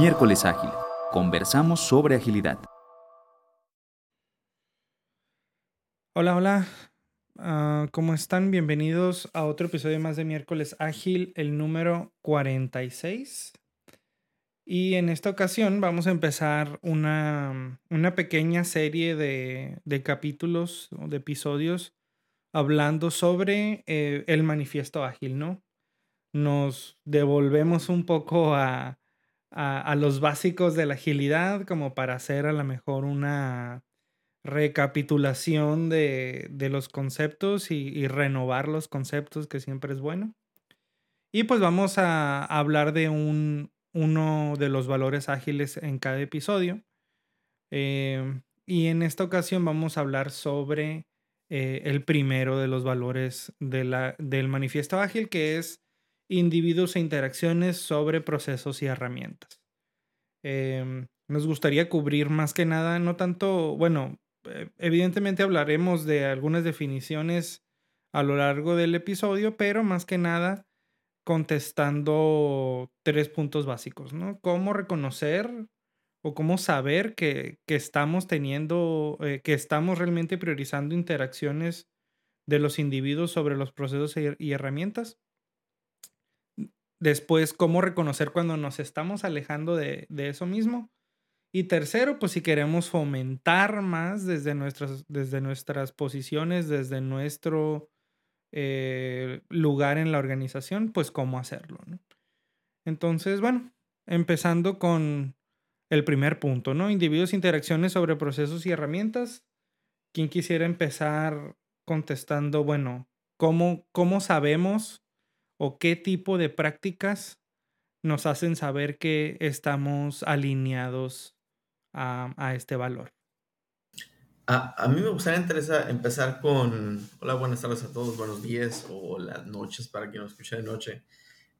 Miércoles Ágil. Conversamos sobre agilidad. Hola, hola. Ah, ¿Cómo están? Bienvenidos a otro episodio más de Miércoles Ágil, el número 46. Y en esta ocasión vamos a empezar una, una pequeña serie de, de capítulos o de episodios hablando sobre eh, el manifiesto ágil, ¿no? Nos devolvemos un poco a, a, los básicos de la agilidad como para hacer a lo mejor una recapitulación de, de los conceptos y, y, renovar los conceptos, que siempre es bueno. Y pues vamos a hablar de un, uno de los valores ágiles en cada episodio. Eh, y en esta ocasión vamos a hablar sobre eh, el primero de los valores de la, del manifiesto ágil, que es individuos e interacciones sobre procesos y herramientas. Eh, nos gustaría cubrir más que nada, no tanto, bueno, eh, evidentemente hablaremos de algunas definiciones a lo largo del episodio, pero más que nada contestando tres puntos básicos, ¿no? Cómo reconocer o cómo saber que, que estamos teniendo, eh, que estamos realmente priorizando interacciones de los individuos sobre los procesos y herramientas. Después, cómo reconocer cuando nos estamos alejando de, de, eso mismo. Y tercero, pues si queremos fomentar más desde nuestras, desde nuestras posiciones, desde nuestro eh, lugar en la organización, pues cómo hacerlo. Entonces, bueno, empezando con el primer punto, ¿no? Individuos, interacciones sobre procesos y herramientas. ¿Quién quisiera empezar contestando, bueno, cómo, cómo sabemos o qué tipo de prácticas nos hacen saber que estamos alineados a, a este valor? A, a, mí me gustaría empezar con, hola, buenas tardes a todos, buenos días o las noches para quien nos escucha de noche.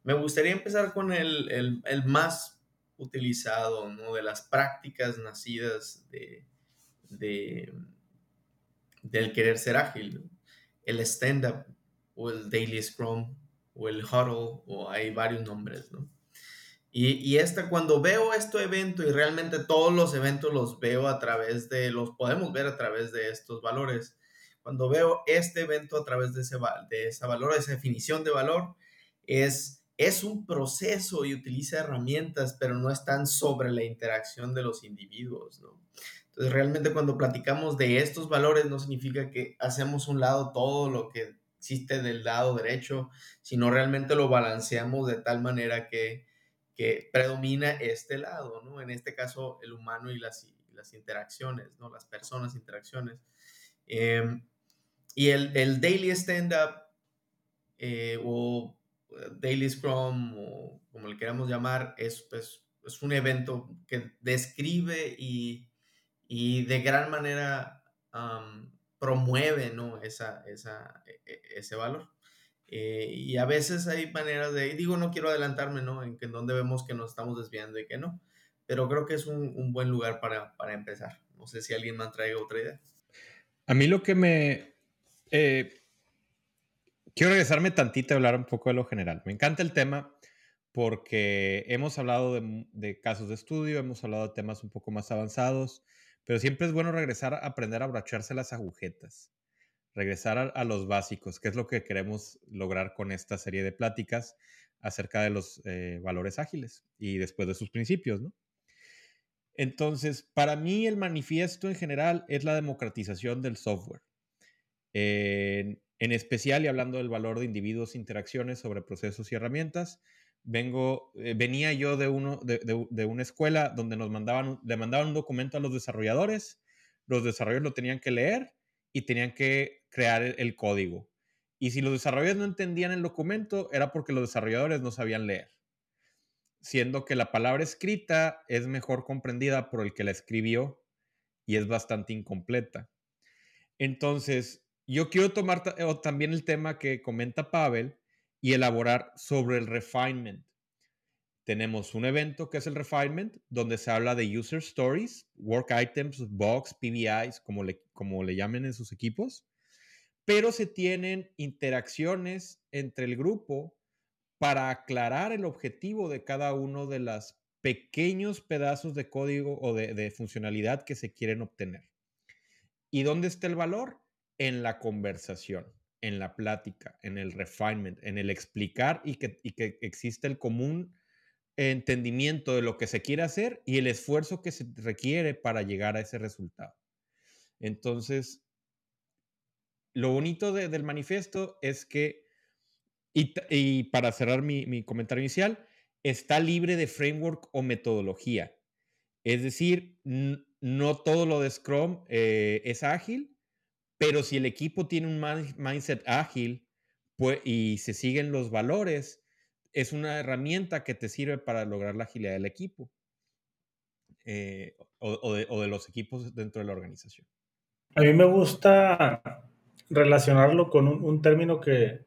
Me gustaría empezar con el, el, el más utilizado, ¿no? De las prácticas nacidas de, de del querer ser ágil. El stand-up o el daily scrum o el huddle o hay varios nombres, ¿no? Y, y esta, cuando veo este evento y realmente todos los eventos los veo a través de, los podemos ver a través de estos valores. Cuando veo este evento a través de ese, de ese valor, esa definición de valor, es es un proceso y utiliza herramientas, pero no están sobre la interacción de los individuos, ¿no? Entonces, realmente cuando platicamos de estos valores no significa que hacemos un lado todo lo que existe del lado derecho, sino realmente lo balanceamos de tal manera que, que predomina este lado, ¿no? En este caso, el humano y las, las interacciones, ¿no? Las personas, interacciones. Eh, y el, el daily stand-up eh, o Daily Scrum o como le queramos llamar, es, es, es un evento que describe y, y de gran manera um, promueve ¿no? esa, esa, e, e, ese valor. Eh, y a veces hay maneras de, digo, no quiero adelantarme, ¿no? En, en donde vemos que nos estamos desviando y que no, pero creo que es un, buen lugar para, empezar. No sé si alguien más traiga otra idea. A mí lo que me... Eh, quiero regresarme tantito a hablar un poco de lo general. Me encanta el tema porque hemos hablado de, casos de estudio, hemos hablado de temas un poco más avanzados, pero siempre es bueno regresar a aprender a abrocharse las agujetas, regresar a, los básicos, que es lo que queremos lograr con esta serie de pláticas acerca de los eh, valores ágiles y después de sus principios, ¿no? Entonces, para mí el manifiesto en general es la democratización del software. En especial, y hablando del valor de individuos, interacciones sobre procesos y herramientas, vengo, eh, venía yo de, uno, de, de, una escuela donde nos mandaban, le mandaban un documento a los desarrolladores, los desarrolladores lo tenían que leer y tenían que crear el, el código. Y si los desarrolladores no entendían el documento, era porque los desarrolladores no sabían leer. Siendo que la palabra escrita es mejor comprendida por el que la escribió y es bastante incompleta. Entonces, yo quiero tomar también el tema que comenta Pavel y elaborar sobre el refinement. Tenemos un evento que es el refinement, donde se habla de user stories, work items, bugs, PBIs, como le, como le llamen en sus equipos, pero se tienen interacciones entre el grupo para aclarar el objetivo de cada uno de las pequeños pedazos de código o de, funcionalidad que se quieren obtener. ¿Y dónde está el valor? En la conversación, en la plática, en el refinement, en el explicar y que, y que existe el común entendimiento de lo que se quiere hacer y el esfuerzo que se requiere para llegar a ese resultado. Entonces, lo bonito del manifiesto es que, y, para cerrar mi, comentario inicial, está libre de framework o metodología. Es decir, no todo lo de Scrum eh, es ágil, pero si el equipo tiene un mindset ágil pues, y se siguen los valores, es una herramienta que te sirve para lograr la agilidad del equipo eh, o, de, los equipos dentro de la organización. A mí me gusta relacionarlo con un, término que,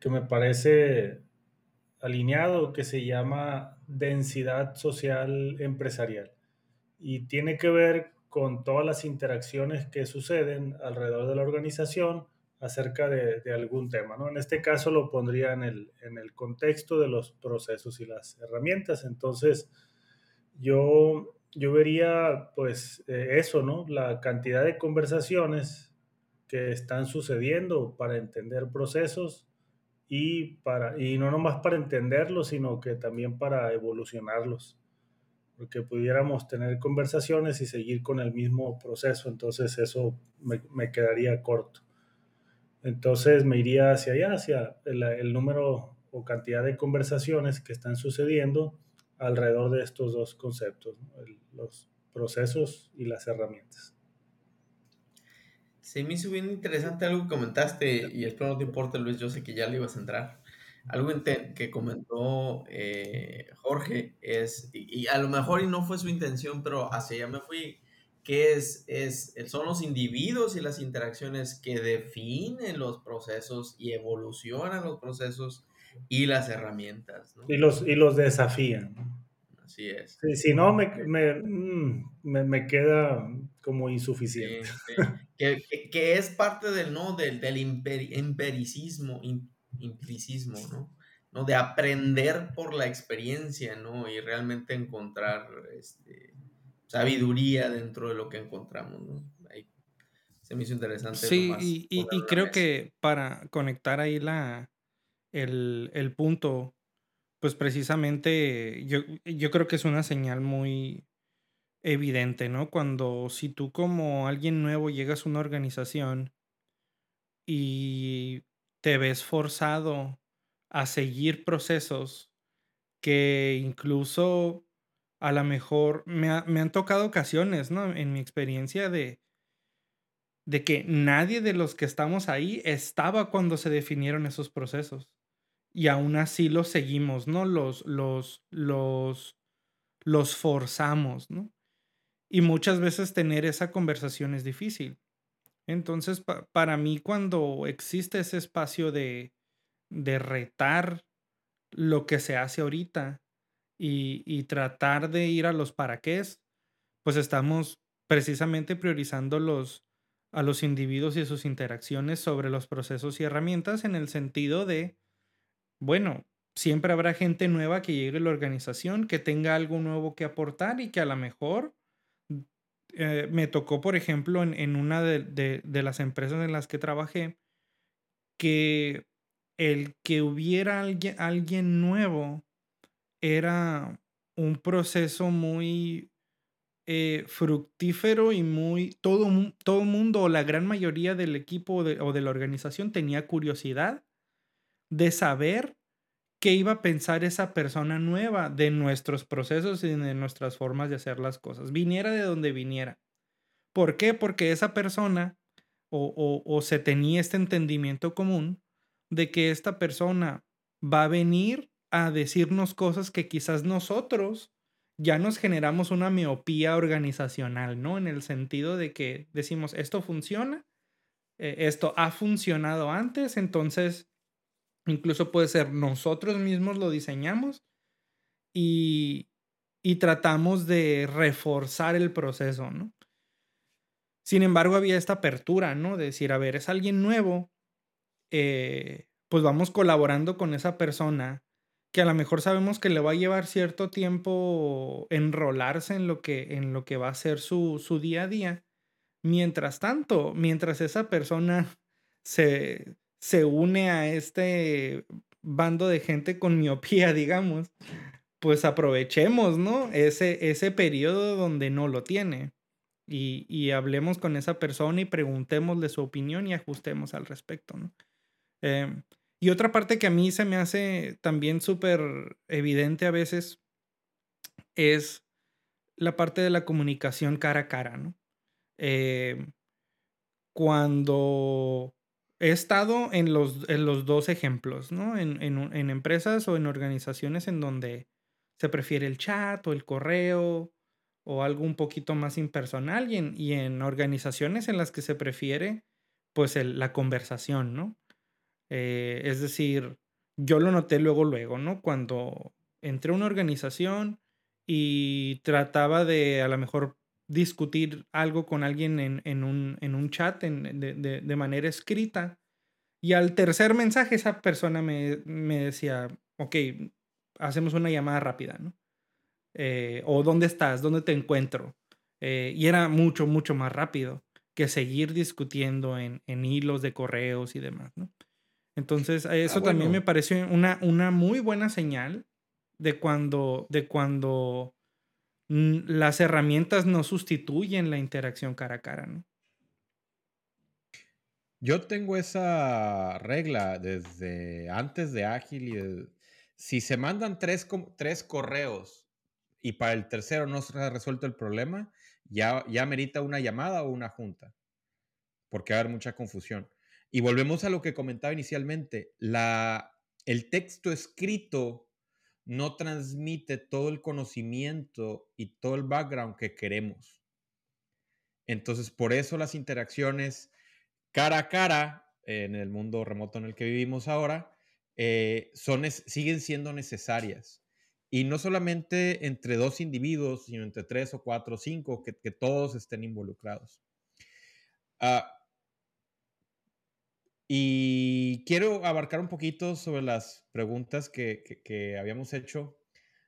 que, me parece alineado, que se llama densidad social empresarial. Y tiene que ver con todas las interacciones que suceden alrededor de la organización acerca de, algún tema. ¿no? En este caso lo pondría en el, en el contexto de los procesos y las herramientas. Entonces, yo, yo vería pues eh, eso, ¿no? La cantidad de conversaciones que están sucediendo para entender procesos y, para, y no nomás para entenderlos, sino que también para evolucionarlos. Porque pudiéramos tener conversaciones y seguir con el mismo proceso, entonces eso me, me quedaría corto. Entonces me iría hacia allá, hacia el, número o cantidad de conversaciones que están sucediendo alrededor de estos dos conceptos, los procesos y las herramientas. Se me hizo bien interesante algo que comentaste, y espero no te importe, Luis, yo sé que ya le ibas a entrar. Algo que comentó eh, Jorge es, y, a lo mejor y no fue su intención, pero hacia allá me fui, que es, es, son los individuos y las interacciones que definen los procesos y evolucionan los procesos y las herramientas. Y, los, y los desafían. Así es. si no, me, mm, me, me, queda como insuficiente. Que, que, es parte del, ¿no? del, del empiricismo, ¿no? ¿no? De aprender por la experiencia, ¿no? Y realmente encontrar este, sabiduría dentro de lo que encontramos, ¿no? Ahí se me hizo interesante. Sí, y, y, creo que para conectar ahí la, el, el, punto, pues precisamente yo, yo creo que es una señal muy evidente, ¿no? Cuando si tú como alguien nuevo llegas a una organización y te ves forzado a seguir procesos que incluso a lo mejor me, han tocado ocasiones, ¿no? En mi experiencia de, de que nadie de los que estamos ahí estaba cuando se definieron esos procesos. Y aún así los seguimos, ¿no? Los, los, los, los forzamos, ¿no? Y muchas veces tener esa conversación es difícil. Entonces, para mí, cuando existe ese espacio de, de retar lo que se hace ahorita y, tratar de ir a los para qué, pues estamos precisamente priorizando los, a los individuos y sus interacciones sobre los procesos y herramientas en el sentido de, bueno, siempre habrá gente nueva que llegue a la organización, que tenga algo nuevo que aportar y que a lo mejor eh, me tocó, por ejemplo, en, una de, de, las empresas en las que trabajé, que el que hubiera alguien, alguien nuevo era un proceso muy eh, fructífero y muy... Todo, todo mundo o la gran mayoría del equipo o de la organización tenía curiosidad de saber qué iba a pensar esa persona nueva de nuestros procesos y de nuestras formas de hacer las cosas, viniera de donde viniera. ¿Por qué? Porque esa persona o, o se tenía este entendimiento común de que esta persona va a venir a decirnos cosas que quizás nosotros ya nos generamos una miopía organizacional, ¿no? En el sentido de que decimos, esto funciona, eh, esto ha funcionado antes, entonces incluso puede ser nosotros mismos lo diseñamos y, y tratamos de reforzar el proceso, ¿no? Sin embargo, había esta apertura, ¿no? De decir, a ver, es alguien nuevo, eh, pues vamos colaborando con esa persona que a lo mejor sabemos que le va a llevar cierto tiempo enrolarse en lo que, en lo que va a ser su, su día a día. Mientras tanto, mientras esa persona se, se une a este bando de gente con miopía, digamos, pues aprovechemos, ¿no? Ese, ese periodo donde no lo tiene. Y, y, hablemos con esa persona y preguntémosle su opinión y ajustemos al respecto, ¿no? Eh, y otra parte que a mí se me hace también súper evidente a veces es la parte de la comunicación cara a cara, ¿no? Eh, cuando he estado en los, en los dos ejemplos, ¿no? En, en, en, empresas o en organizaciones en donde se prefiere el chat o el correo o algo un poquito más impersonal y en, y en organizaciones en las que se prefiere pues el, la conversación, ¿no? Eh, es decir, yo lo noté luego, luego, ¿no? Cuando entré a una organización y trataba de a lo mejor discutir algo con alguien en, en, un, en un, chat en, de, de, de, manera escrita. Y al tercer mensaje esa persona me, me decía, ok, hacemos una llamada rápida, ¿no? Eh, o ¿dónde estás? ¿Dónde te encuentro? Eh, y era mucho, mucho más rápido que seguir discutiendo en, en hilos de correos y demás, ¿no? Entonces, ah, eso ah, bueno. también me pareció una, una muy buena señal de cuando, de cuando las herramientas no sustituyen la interacción cara a cara, ¿no? Yo tengo esa regla desde antes de Ágil y si se mandan tres, tres correos y para el tercero no se ha resuelto el problema, ya, ya merita una llamada o una junta, porque va a haber mucha confusión. Y volvemos a lo que comentaba inicialmente, la, el texto escrito no transmite todo el conocimiento y todo el background que queremos. Entonces, por eso las interacciones cara a cara en el mundo remoto en el que vivimos ahora eh, siguen siendo necesarias. Y no solamente entre dos individuos, sino entre tres o cuatro o cinco, que, todos estén involucrados. Uh, y quiero abarcar un poquito sobre las preguntas que, que, que habíamos hecho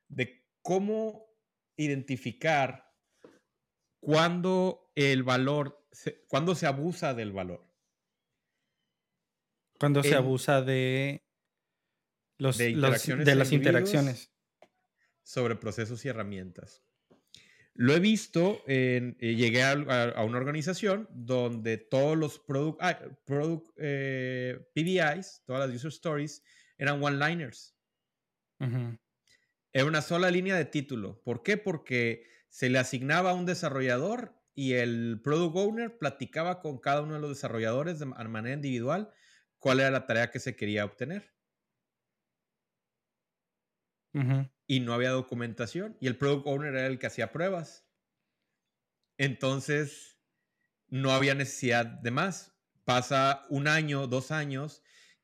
de cómo identificar cuándo el valor, se, cuándo se abusa del valor. Cuando se abusa de, los, de, los, de las interacciones. Sobre procesos y herramientas. Lo he visto, en, eh, llegué a, a, a, una organización donde todos los product, ah, product eh, todas las user stories, eran one-liners. Uh -huh. Era una sola línea de título. ¿Por qué? Porque se le asignaba a un desarrollador y el product owner platicaba con cada uno de los desarrolladores de manera individual cuál era la tarea que se quería obtener. Uh -huh y no había documentación y el product owner era el que hacía pruebas. Entonces, no había necesidad de más. Pasa un año, dos años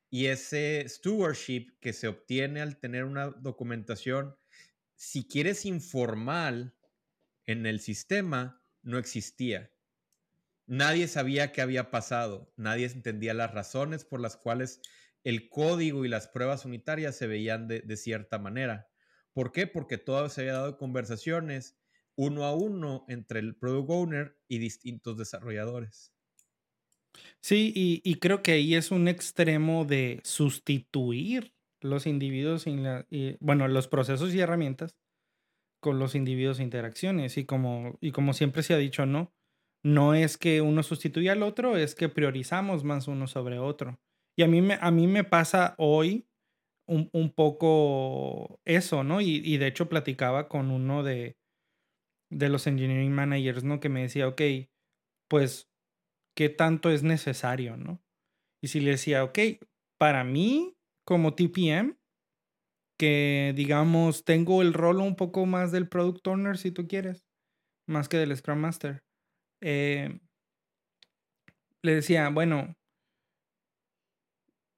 y ese stewardship que se obtiene al tener una documentación, si quieres informal en el sistema, no existía. Nadie sabía qué había pasado, nadie entendía las razones por las cuales el código y las pruebas unitarias se veían de, de cierta manera. ¿Por qué? Porque todo se había dado conversaciones uno a uno entre el product owner y distintos desarrolladores. Sí, y, creo que ahí es un extremo de sustituir los individuos, y, bueno, los procesos y herramientas con los individuos e interacciones. Y como, y como siempre se ha dicho, ¿no? No es que uno sustituya al otro, es que priorizamos más uno sobre otro. Y a mí me, a mí me pasa hoy un, un poco eso, ¿no? Y, y, de hecho platicaba con uno de, de los engineering managers, ¿no? Que me decía, ok, pues, ¿qué tanto es necesario, ¿no? Y si le decía, ok, para mí, como TPM, que digamos, tengo el rol un poco más del product owner, si tú quieres, más que del Scrum Master. Eh, le decía, bueno,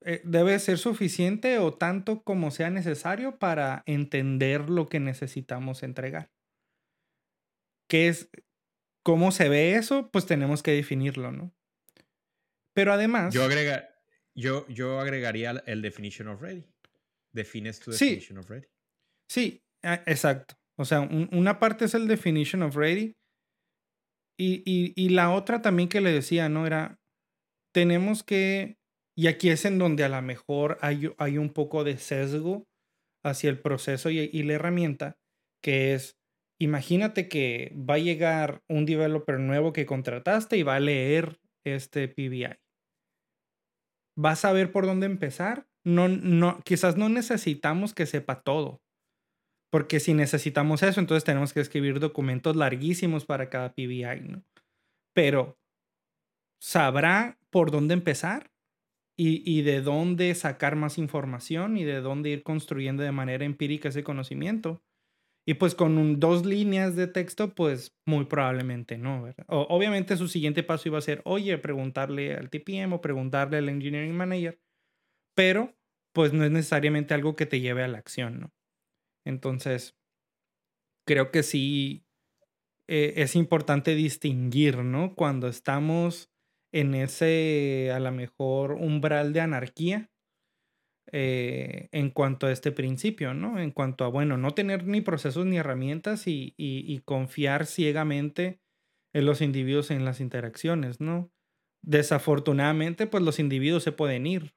eh, debe ser suficiente o tanto como sea necesario para entender lo que necesitamos entregar. ¿Qué es? ¿Cómo se ve eso? Pues tenemos que definirlo, ¿no? Pero además... Yo, agrega, yo, yo agregaría el definition of ready. defines tu Sí. definition of ready. Sí, ah, exacto. O sea, un- una parte es el definition of ready y, y- y la otra también que le decía, ¿no? Era, tenemos que, y aquí es en donde a lo mejor hay, hay un poco de sesgo hacia el proceso y, y la herramienta, que es, imagínate que va a llegar un developer nuevo que contrataste y va a leer este PBI. ¿Vas a ver por dónde empezar? No, no, quizás no necesitamos que sepa todo. Porque si necesitamos eso, entonces tenemos que escribir documentos larguísimos para cada PBI, ¿no? Pero, ¿sabrá por dónde empezar? Y, y de dónde sacar más información y de dónde ir construyendo de manera empírica ese conocimiento. Y pues con dos líneas de texto, pues muy probablemente no, obviamente su siguiente paso iba a ser, oye, preguntarle al TPM o preguntarle al Engineering Manager, pero pues no es necesariamente algo que te lleve a la acción, ¿no? Entonces, creo que sí eh, es importante distinguir, ¿no? Cuando estamos en ese, a lo mejor, umbral de anarquía eh, en cuanto a este principio, ¿no? En cuanto a, bueno, no tener ni procesos ni herramientas y, y- y confiar ciegamente en los individuos en las interacciones, ¿no? Desafortunadamente, pues los individuos se pueden ir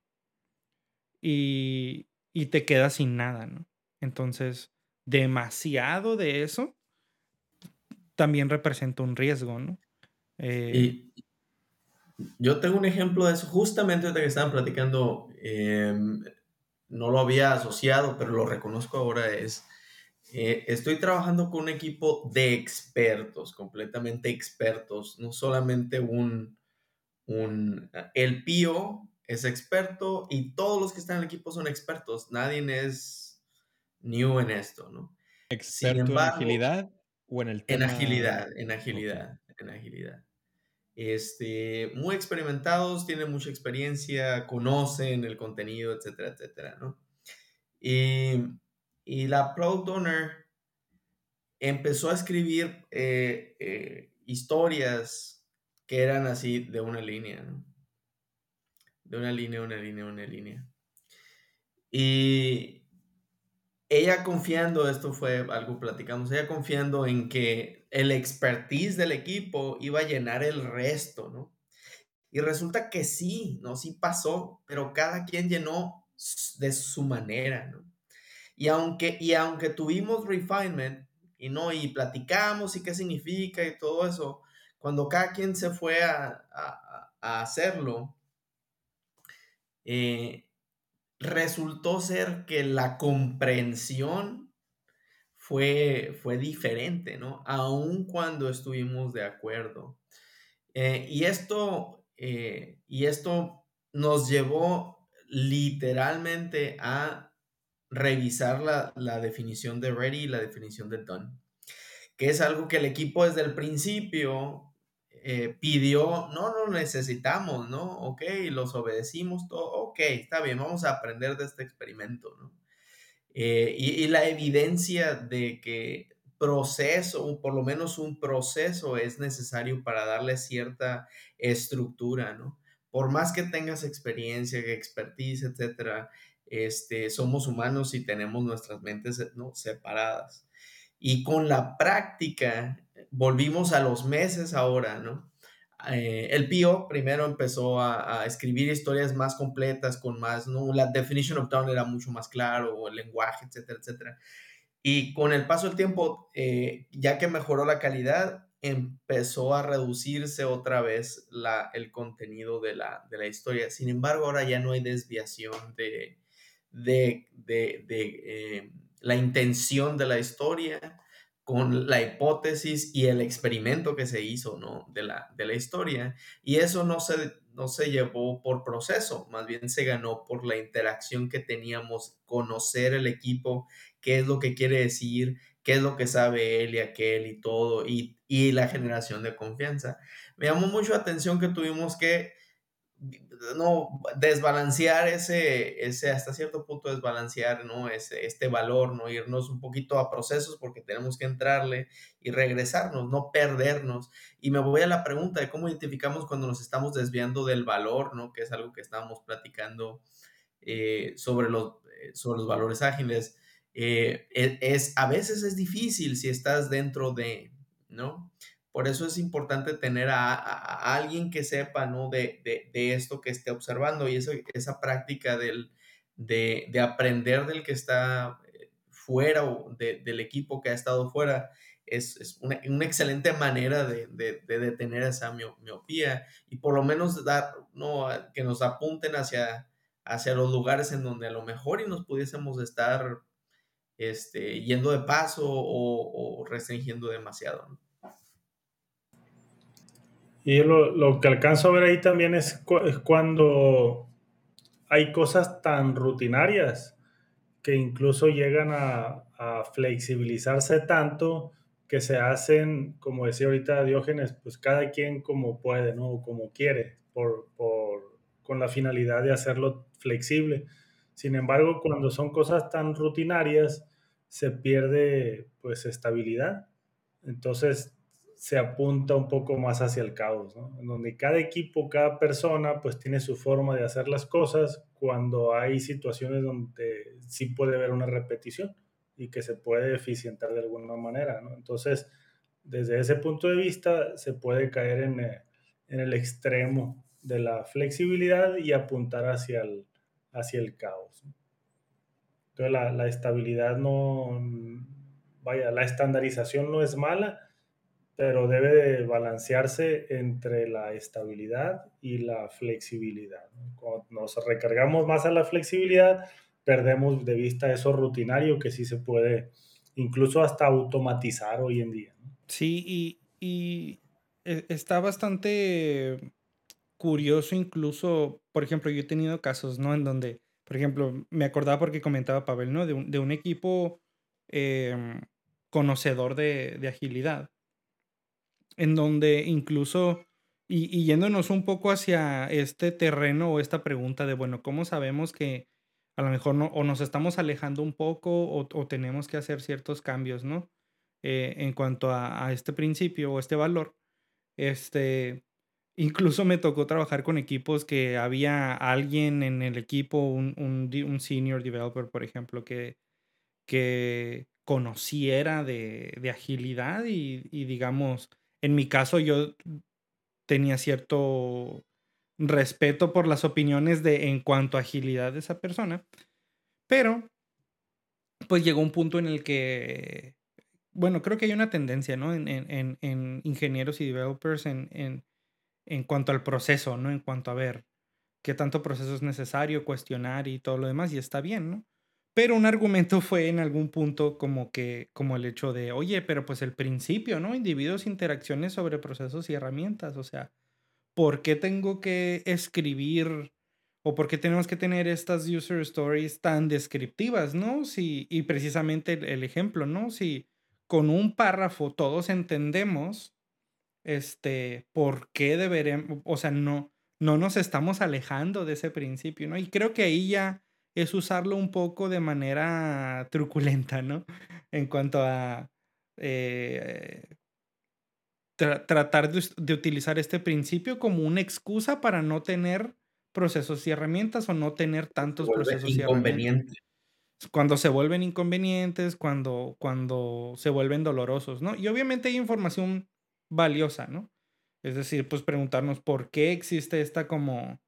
y, y te quedas sin nada, ¿no? Entonces, demasiado de eso también representa un riesgo, ¿no? Eh, Y yo tengo un ejemplo de eso, justamente ahorita que estaban platicando, em, no lo había asociado, pero lo reconozco ahora, es, eh, estoy trabajando con un equipo de expertos, completamente expertos, no solamente un, un, el PIO es experto y todos los que están en el equipo son expertos, nadie es new en esto, ¿no? ¿Experto embargo, en agilidad o en el En tema? agilidad, en agilidad, en agilidad. Este, muy experimentados, tienen mucha experiencia, conocen el contenido, etcétera, etcétera, ¿no? Y, y la product owner empezó a escribir eh, eh, historias que eran así de una línea. De una línea, una línea, una línea. Y ella confiando, esto fue algo platicamos, ella confiando en que el expertise del equipo iba a llenar el resto, ¿no? Y resulta que sí, ¿no? Sí pasó, pero cada quien llenó de su manera, ¿no? Y aunque, y aunque tuvimos refinement y no, y platicamos y qué significa y todo eso, cuando cada quien se fue a, a- a hacerlo, eh, resultó ser que la comprensión fue, fue diferente, ¿no? Aun cuando estuvimos de acuerdo. Eh, y, esto, eh, y esto nos llevó literalmente a revisar la, la definición de ready y la definición de done, que es algo que el equipo desde el principio eh, pidió, no, no necesitamos, ¿no? Ok, los obedecimos, todo, ok, está bien, vamos a aprender de este experimento, ¿no? Eh, y, la evidencia de que proceso, o por lo menos un proceso es necesario para darle cierta estructura, ¿no? Por más que tengas experiencia, expertise, etcétera, este, somos humanos y tenemos nuestras mentes ¿no? separadas. Y con la práctica, volvimos a los meses ahora, ¿no? Eh, el PIO primero empezó a, escribir historias más completas, con más, ¿no? La definition of done era mucho más claro, el lenguaje, etcétera, etcétera. Y con el paso del tiempo, eh, ya que mejoró la calidad, empezó a reducirse otra vez la, el contenido de la, de la historia. Sin embargo, ahora ya no hay desviación de, de, de, de eh, la intención de la historia con la hipótesis y el experimento que se hizo ¿no? de, la, de la historia. Y eso no se, no se llevó por proceso, más bien se ganó por la interacción que teníamos, conocer el equipo, qué es lo que quiere decir, qué es lo que sabe él y aquel y todo, y, y la generación de confianza. Me llamó mucho la atención que tuvimos que no desbalancear ese, ese hasta cierto punto desbalancear no ese, este valor no irnos un poquito a procesos porque tenemos que entrarle y regresarnos no perdernos y me voy a la pregunta de cómo identificamos cuando nos estamos desviando del valor no que es algo que estábamos platicando eh, sobre, los, eh, sobre los valores ágiles. Eh, e, es, a veces es difícil si estás dentro de, ¿no? Por eso es importante tener a, alguien que sepa, ¿no? De, de, esto que esté observando y esa práctica del, de, aprender del que está fuera o del equipo que ha estado fuera es, una, excelente manera de, detener esa miopía y por lo menos dar, ¿no? que nos apunten hacia, hacia los lugares en donde a lo mejor y nos pudiésemos estar este, yendo de paso o, restringiendo demasiado. Y lo, que alcanzo a ver ahí también es, es cuando hay cosas tan rutinarias que incluso llegan a, a flexibilizarse tanto que se hacen, como decía ahorita Diógenes, pues cada quien como puede, ¿no? Como quiere, por, por, con la finalidad de hacerlo flexible. Sin embargo, cuando son cosas tan rutinarias, se pierde pues estabilidad. Entonces se apunta un poco más hacia el caos, ¿no? En donde cada equipo, cada persona pues tiene su forma de hacer las cosas cuando hay situaciones donde sí puede haber una repetición y que se puede eficientar de alguna manera, ¿no? Entonces, desde ese punto de vista, se puede caer en, eh, en el extremo de la flexibilidad y apuntar hacia el, hacia el caos. Entonces, la, la estabilidad no, vaya, la estandarización no es mala, pero debe de balancearse entre la estabilidad y la flexibilidad. Cuando nos recargamos más a la flexibilidad, perdemos de vista eso rutinario que sí se puede incluso hasta automatizar hoy en día. Sí, y, e, está bastante curioso incluso, por ejemplo, yo he tenido casos, ¿no? En donde, por ejemplo, me acordaba porque comentaba Pavel, ¿no? De un, equipo em, conocedor de, agilidad, en donde incluso, y, y, yéndonos un poco hacia este terreno o esta pregunta de, bueno, ¿cómo sabemos que a lo mejor no, o nos estamos alejando un poco o, tenemos que hacer ciertos cambios, ¿no? Eh, en cuanto a, este principio o este valor. Este, incluso me tocó trabajar con equipos que había alguien en el equipo, un, un, senior developer, por ejemplo, que, que conociera de, de agilidad y, digamos, en mi caso yo tenía cierto respeto por las opiniones de en cuanto a agilidad de esa persona. Pero, pues llegó un punto en el que, bueno, creo que hay una tendencia, ¿no? En, en, en ingenieros y developers en, en, en cuanto al proceso, ¿no? En cuanto a ver qué tanto proceso es necesario, cuestionar y todo lo demás, y está bien, ¿no? Pero un argumento fue en algún punto como que, como el hecho de, oye, pero pues el principio, ¿no? Individuos, interacciones sobre procesos y herramientas, o sea, ¿por qué tengo que escribir o por qué tenemos que tener estas user stories tan descriptivas, ¿no? Si, y precisamente el, ejemplo, ¿no? Si con un párrafo todos entendemos, este, por qué deberemos, o sea, no, no nos estamos alejando de ese principio, ¿no? Y creo que ahí ya es usarlo un poco de manera truculenta, ¿no? En cuanto a eh, tratar de, utilizar este principio como una excusa para no tener procesos y herramientas o no tener tantos procesos y herramientas. Cuando se vuelven inconvenientes, cuando, cuando se vuelven dolorosos, ¿no? Y obviamente hay información valiosa, ¿no? Es decir, pues preguntarnos por qué existe esta como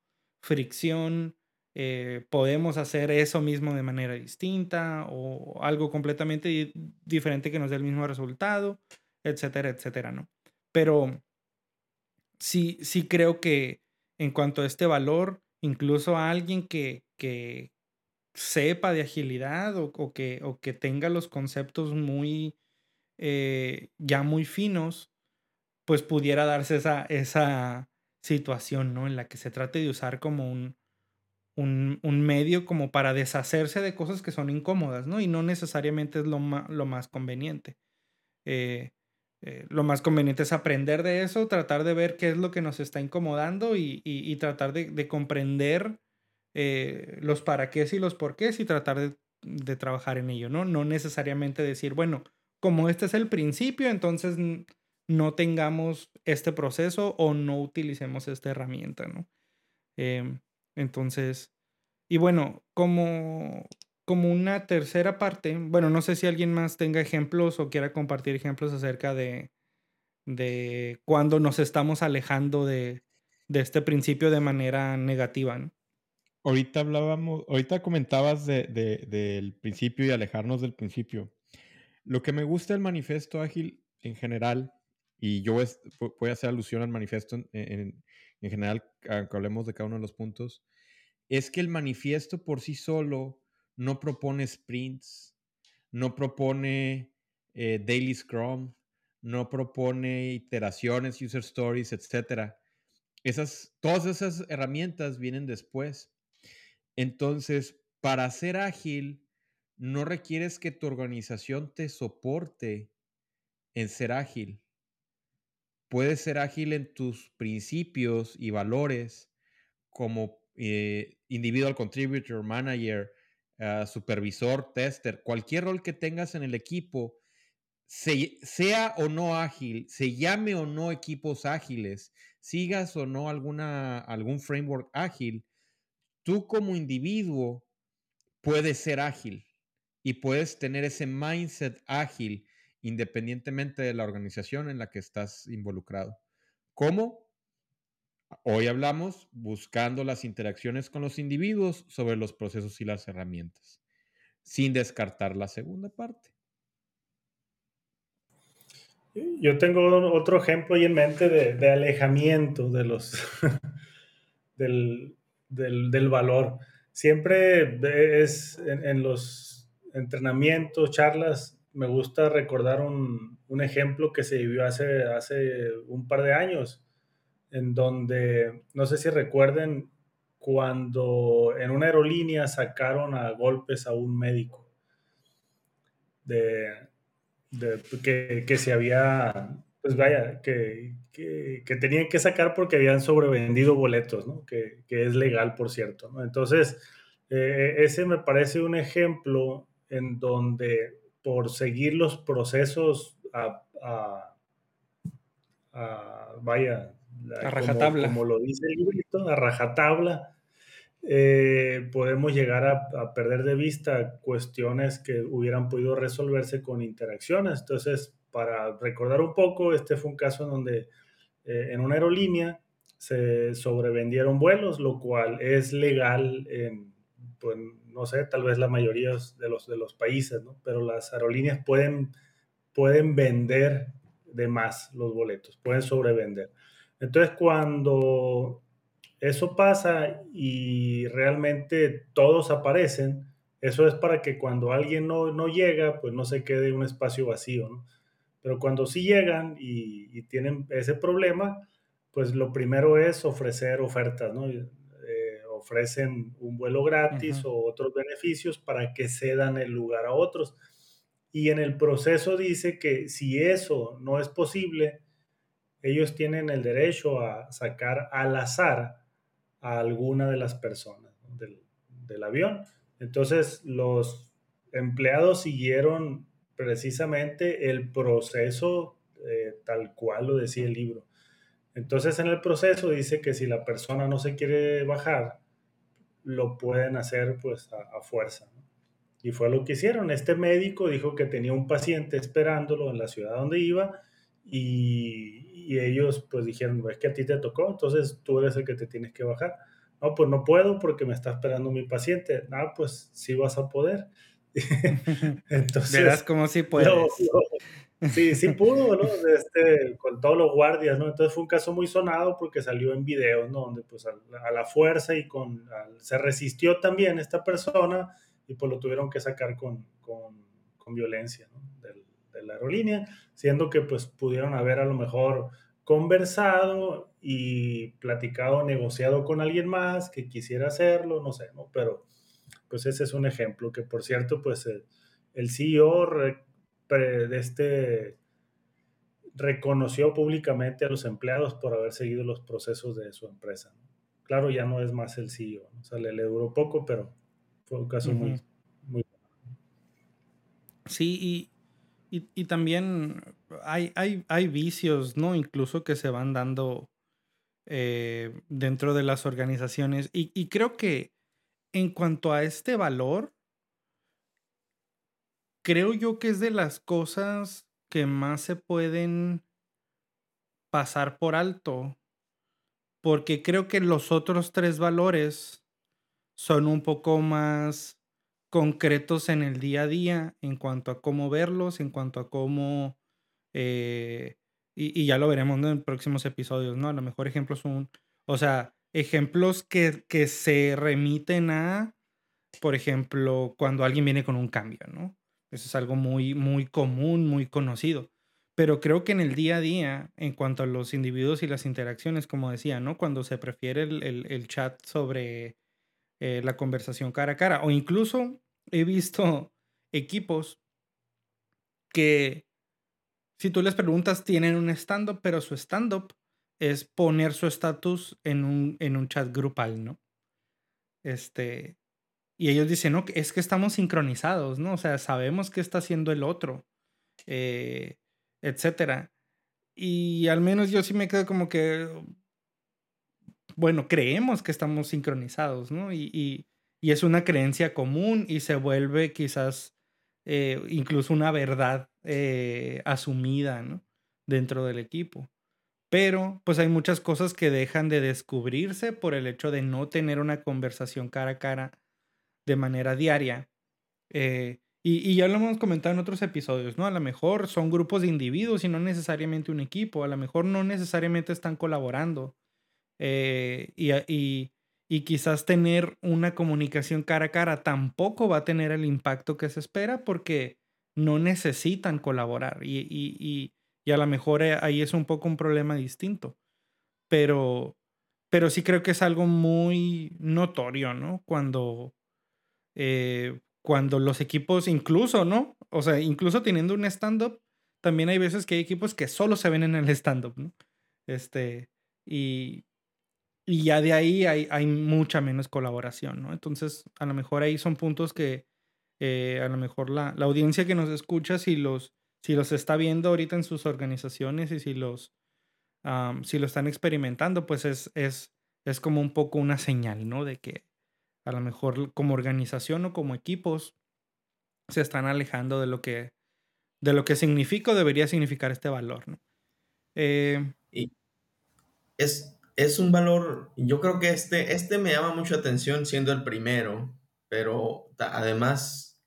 fricción, eh, podemos hacer eso mismo de manera distinta o algo completamente diferente que nos dé el mismo resultado, etcétera, etcétera, ¿no? Pero sí, sí creo que en cuanto a este valor, incluso a alguien que, que sepa de agilidad o, que, o que tenga los conceptos muy, eh, ya muy finos, pues pudiera darse esa, esa situación, ¿no? En la que se trate de usar como un, un, un, medio como para deshacerse de cosas que son incómodas, ¿no? Y no necesariamente es lo, lo más conveniente. Eh, eh, lo más conveniente es aprender de eso, tratar de ver qué es lo que nos está incomodando y, y, tratar de, de comprender eh, los para qué y los por qué y tratar de, de, trabajar en ello, ¿no? No necesariamente decir, bueno, como este es el principio, entonces no tengamos este proceso o no utilicemos esta herramienta, ¿no? Em, entonces, y bueno, como, como una tercera parte, bueno, no sé si alguien más tenga ejemplos o quiera compartir ejemplos acerca de, de cuando nos estamos alejando de, de este principio de manera negativa. ¿no? Ahorita hablábamos, ahorita comentabas de, de, del principio y alejarnos del principio. Lo que me gusta del manifiesto ágil en general, y yo voy a hacer alusión al manifiesto en, en general, aunque hablemos de cada uno de los puntos, es que el manifiesto por sí solo no propone sprints, no propone eh, daily scrum, no propone iteraciones, user stories, etc. Esas, todas esas herramientas vienen después. Entonces, para ser ágil, no requieres que tu organización te soporte en ser ágil. Puedes ser ágil en tus principios y valores como eh, individual contributor, manager, uh, supervisor, tester, cualquier rol que tengas en el equipo, se, sea o no ágil, se llame o no equipos ágiles, sigas o no alguna, algún framework ágil, tú como individuo puedes ser ágil y puedes tener ese mindset ágil independientemente de la organización en la que estás involucrado. ¿Cómo? Hoy hablamos buscando las interacciones con los individuos sobre los procesos y las herramientas, sin descartar la segunda parte. Yo tengo otro ejemplo ahí en mente de, alejamiento de los, del, del, valor. Siempre es en, los entrenamientos, charlas, me gusta recordar un, un ejemplo que se vivió hace, hace un par de años en donde, no sé si recuerden, cuando en una aerolínea sacaron a golpes a un médico, de, de que, que, se había, pues vaya, que, que, tenían que sacar porque habían sobrevendido boletos, ¿no? que, es legal, por cierto. Entonces, eh, ese me parece un ejemplo en donde por seguir los procesos a, a, a vaya, a rajatabla. Como, como, lo dice el librito, a rajatabla, eh, podemos llegar a, a, perder de vista cuestiones que hubieran podido resolverse con interacciones. Entonces, para recordar un poco, este fue un caso en donde eh, en una aerolínea se sobrevendieron vuelos, lo cual es legal en, pues, no sé, tal vez la mayoría de los, de los países, ¿no? pero las aerolíneas pueden, pueden vender de más los boletos, pueden sobrevender. Entonces, cuando eso pasa y realmente todos aparecen, eso es para que cuando alguien no, no llega, pues no se quede un espacio vacío, ¿no? Pero cuando sí llegan y, y, tienen ese problema, pues lo primero es ofrecer ofertas, ¿no? Ofrecen un vuelo gratis uh -huh. o otros beneficios para que cedan el lugar a otros. Y en el proceso dice que si eso no es posible, ellos tienen el derecho a sacar al azar a alguna de las personas ¿no? del, del, avión. Entonces, los empleados siguieron precisamente el proceso eh, tal cual lo decía el libro. Entonces, en el proceso dice que si la persona no se quiere bajar, lo pueden hacer pues a, a fuerza. ¿no? Y fue lo que hicieron. Este médico dijo que tenía un paciente esperándolo en la ciudad donde iba y, y, ellos pues dijeron, es que a ti te tocó, entonces tú eres el que te tienes que bajar. No, pues no puedo porque me está esperando mi paciente. Ah, pues sí vas a poder. entonces, Verás como sí puedes. Lo, lo, sí, sí pudo, ¿no? Este, con todos los guardias, ¿no? Entonces fue un caso muy sonado porque salió en videos, ¿no? Donde pues a, la fuerza y con, se resistió también esta persona y pues lo tuvieron que sacar con, con, con violencia, ¿no? Del, de la aerolínea, siendo que pues pudieron haber a lo mejor conversado y platicado, negociado con alguien más que quisiera hacerlo, no sé, ¿no? Pero pues ese es un ejemplo que por cierto pues el, el CEO re, de este reconoció públicamente a los empleados por haber seguido los procesos de su empresa. ¿no? Claro, ya no es más el CEO, ¿no? o sea, le, le, duró poco, pero fue un caso uh -huh. muy, muy... Sí, y, y, y, también hay, hay, hay vicios, ¿no? Incluso que se van dando eh, dentro de las organizaciones. Y, y, creo que en cuanto a este valor, creo yo que es de las cosas que más se pueden pasar por alto, porque creo que los otros tres valores son un poco más concretos en el día a día en cuanto a cómo verlos, en cuanto a cómo, eh, y, ya lo veremos en próximos episodios, ¿no? A lo mejor ejemplos son, o sea, ejemplos que, que se remiten a, por ejemplo, cuando alguien viene con un cambio, ¿no? Eso es algo muy, muy común, muy conocido. Pero creo que en el día a día, en cuanto a los individuos y las interacciones, como decía, ¿no? Cuando se prefiere el, chat sobre eh, la conversación cara a cara, o incluso he visto equipos que, si tú les preguntas, tienen un stand-up, pero su stand-up es poner su estatus en un, en un chat grupal, ¿no? Este, y ellos dicen, no, es que estamos sincronizados, ¿no? O sea, sabemos qué está haciendo el otro, eh, etcétera. Y al menos yo sí me quedo como que, bueno, creemos que estamos sincronizados, ¿no? Y, y, y es una creencia común y se vuelve quizás eh, incluso una verdad eh, asumida, ¿no? Dentro del equipo. Pero pues hay muchas cosas que dejan de descubrirse por el hecho de no tener una conversación cara a cara de manera diaria. Eh, y, ya lo hemos comentado en otros episodios, ¿no? A lo mejor son grupos de individuos y no necesariamente un equipo, a lo mejor no necesariamente están colaborando. Eh, y, y, y, quizás tener una comunicación cara a cara tampoco va a tener el impacto que se espera porque no necesitan colaborar. Y, y, y a lo mejor eh, ahí es un poco un problema distinto. Pero, pero sí creo que es algo muy notorio, ¿no? Cuando eh, cuando los equipos, incluso, ¿no? O sea, incluso teniendo un stand-up, también hay veces que hay equipos que solo se ven en el stand-up, ¿no? Este, y, y ya de ahí hay, hay, mucha menos colaboración, ¿no? Entonces, a lo mejor ahí son puntos que eh, a lo mejor la, la, audiencia que nos escucha, si los, si los está viendo ahorita en sus organizaciones y si los, si lo están experimentando, pues es, es, es como un poco una señal, ¿no? De que a lo mejor como organización o como equipos se están alejando de lo que, de lo que significa o debería significar este valor. ¿no? Eh, y es, es un valor, yo creo que este, este me llama mucho atención siendo el primero, pero además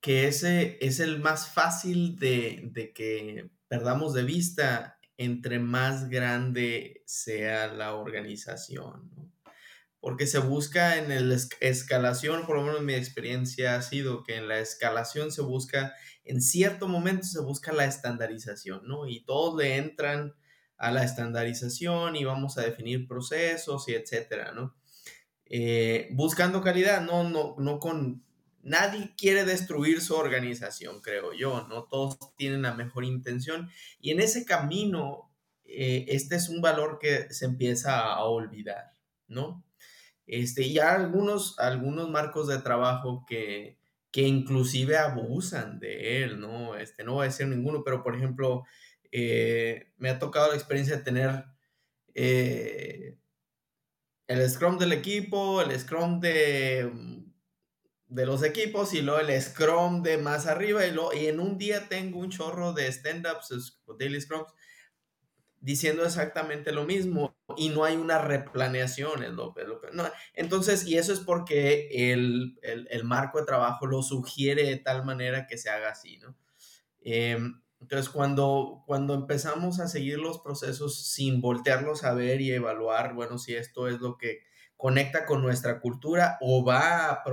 que ese es el más fácil de, de que perdamos de vista entre más grande sea la organización. ¿no? Porque se busca en la escalación, por lo menos mi experiencia ha sido que en la escalación se busca, en cierto momento se busca la estandarización, ¿no? Y todos le entran a la estandarización y vamos a definir procesos y etcétera, ¿no? Eh, buscando calidad, no, no, no con... Nadie quiere destruir su organización, creo yo, ¿no? Todos tienen la mejor intención y en ese camino, eh, este es un valor que se empieza a olvidar, ¿no? Este, y algunos, algunos marcos de trabajo que, que inclusive abusan de él, ¿no? Este, no voy a decir ninguno, pero por ejemplo, eh, me ha tocado la experiencia de tener eh, el Scrum del equipo, el Scrum de, de los equipos y luego el Scrum de más arriba y, lo, y en un día tengo un chorro de stand-ups, daily Scrums, diciendo exactamente lo mismo y no hay una replaneación. No. Entonces, y eso es porque el, el, marco de trabajo lo sugiere de tal manera que se haga así. Em, entonces, cuando, cuando empezamos a seguir los procesos sin voltearlos a ver y evaluar, bueno, si esto es lo que conecta con nuestra cultura o va a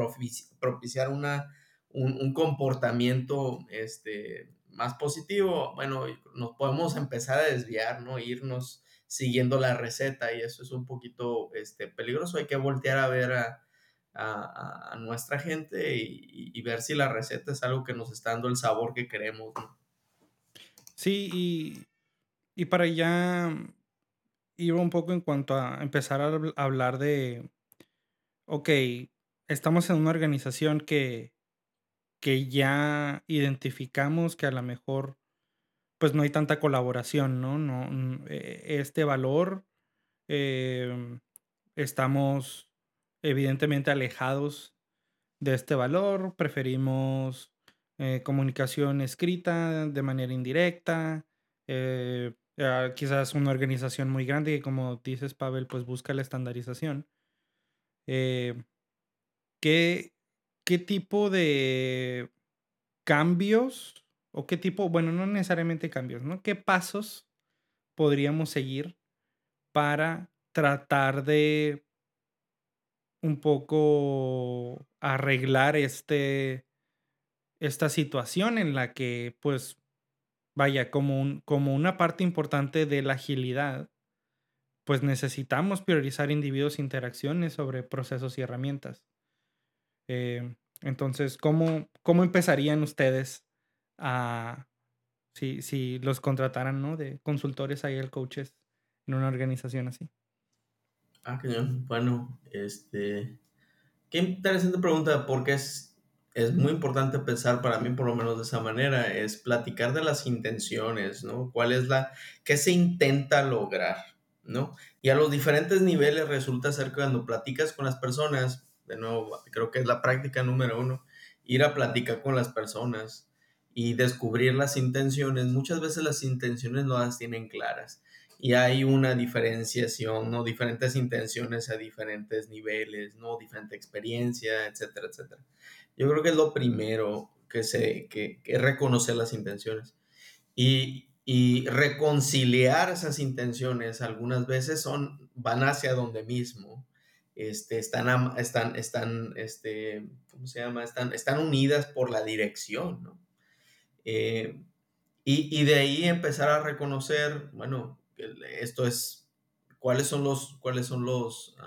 propiciar una, un, un comportamiento este, más positivo, bueno, nos podemos empezar a desviar, ¿no? Irnos siguiendo la receta y eso es un poquito este, peligroso. Hay que voltear a ver a, nuestra gente y, ver si la receta es algo que nos está dando el sabor que queremos, ¿no? Sí, y, y para ya ir un poco en cuanto a empezar a hablar de, ok, estamos en una organización que que ya identificamos que a lo mejor pues no hay tanta colaboración, ¿no? no e, este valor em, estamos evidentemente alejados de este valor, preferimos eh, comunicación escrita de manera indirecta, eh, quizás una organización muy grande que como dices Pavel, pues busca la estandarización. Eh, ¿qué, ¿Qué tipo de cambios o qué tipo, bueno, no necesariamente cambios, ¿no? ¿Qué pasos podríamos seguir para tratar de un poco arreglar este, esta situación en la que, pues, vaya, como, un, como una parte importante de la agilidad, pues necesitamos priorizar individuos e interacciones sobre procesos y herramientas. Eh, entonces, ¿cómo, ¿cómo empezarían ustedes a, si, si los contrataran, ¿no? De consultores ahí, el coaches en una organización así. Ah, bien. Bueno, este, qué interesante pregunta, porque es, es muy importante pensar para mí, por lo menos de esa manera, es platicar de las intenciones, ¿no? ¿Cuál es la, qué se intenta lograr, ¿no? Y a los diferentes niveles resulta ser que cuando platicas con las personas, de nuevo, creo que es la práctica número uno, ir a platicar con las personas y descubrir las intenciones. Muchas veces las intenciones no las tienen claras y hay una diferenciación, ¿no? Diferentes intenciones a diferentes niveles, ¿no? Diferente experiencia, etcétera, etcétera. Yo creo que es lo primero que se, que, que reconocer las intenciones. Y, y reconciliar esas intenciones algunas veces son, van hacia donde mismo, este, están, están, están, este, ¿cómo se llama? Están, están unidas por la dirección. Eh, y, y, de ahí empezar a reconocer, bueno, esto es, cuáles son los, cuáles son los,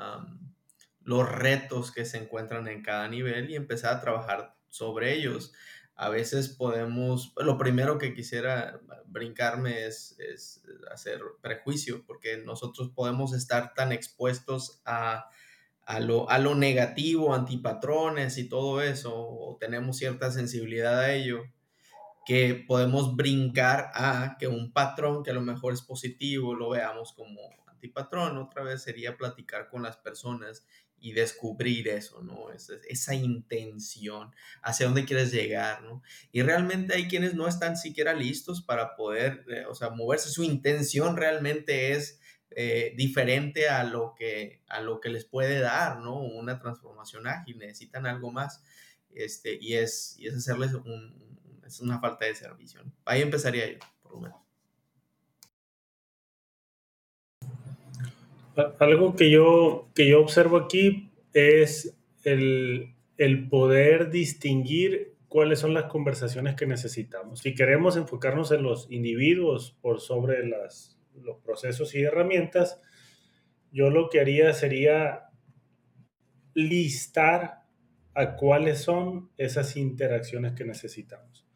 los retos que se encuentran en cada nivel y empezar a trabajar sobre ellos. A veces podemos, lo primero que quisiera brincarme es, es hacer prejuicio, porque nosotros podemos estar tan expuestos a, a lo, a lo negativo, antipatrones y todo eso, tenemos cierta sensibilidad a ello, que podemos brincar a que un patrón que a lo mejor es positivo lo veamos como antipatrón. Otra vez sería platicar con las personas y descubrir eso, ¿no? Esa, esa intención, hacia dónde quieres llegar, ¿no? Y realmente hay quienes no están siquiera listos para poder, eh, o sea, moverse. Su intención realmente es eh, diferente a lo, que, a lo que les puede dar, ¿no? Una transformación ágil, necesitan algo más. Este, y, es, y es hacerles es una falta de servicio. Ahí empezaría yo, por lo menos. Algo que yo, que yo observo aquí es el, el poder distinguir cuáles son las conversaciones que necesitamos. Si queremos enfocarnos en los individuos por sobre las, los procesos y herramientas, yo lo que haría sería listar a cuáles son esas interacciones que necesitamos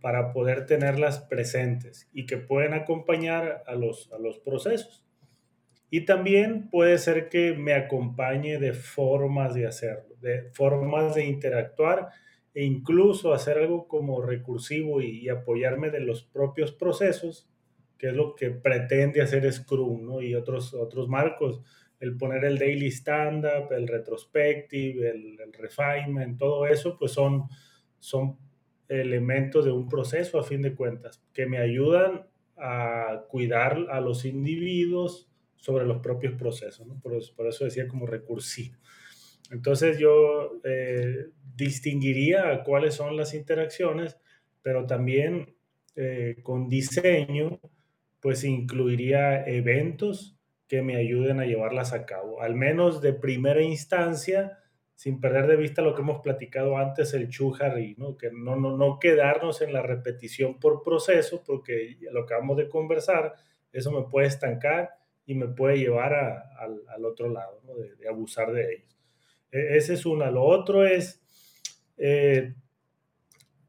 para poder tenerlas presentes y que pueden acompañar a los, a los procesos. Y también puede ser que me acompañe de formas de hacerlo, de formas de interactuar e incluso hacer algo como recursivo y, apoyarme de los propios procesos, que es lo que pretende hacer Scrum ¿no? y otros, otros marcos. El poner el daily stand-up, el retrospective, el, el refinement, todo eso, pues son, son elementos de un proceso a fin de cuentas, que me ayudan a cuidar a los individuos sobre los propios procesos, por, eso, decía como recursivo. Entonces yo eh, distinguiría cuáles son las interacciones, pero también eh, con diseño, pues incluiría eventos que me ayuden a llevarlas a cabo, al menos de primera instancia, sin perder de vista lo que hemos platicado antes, el chujarri, ¿no? Que no, no, no quedarnos en la repetición por proceso, porque lo acabamos de conversar, eso me puede estancar y me puede llevar al otro lado, de, abusar de ellos. E, ese es una. Lo otro es eh,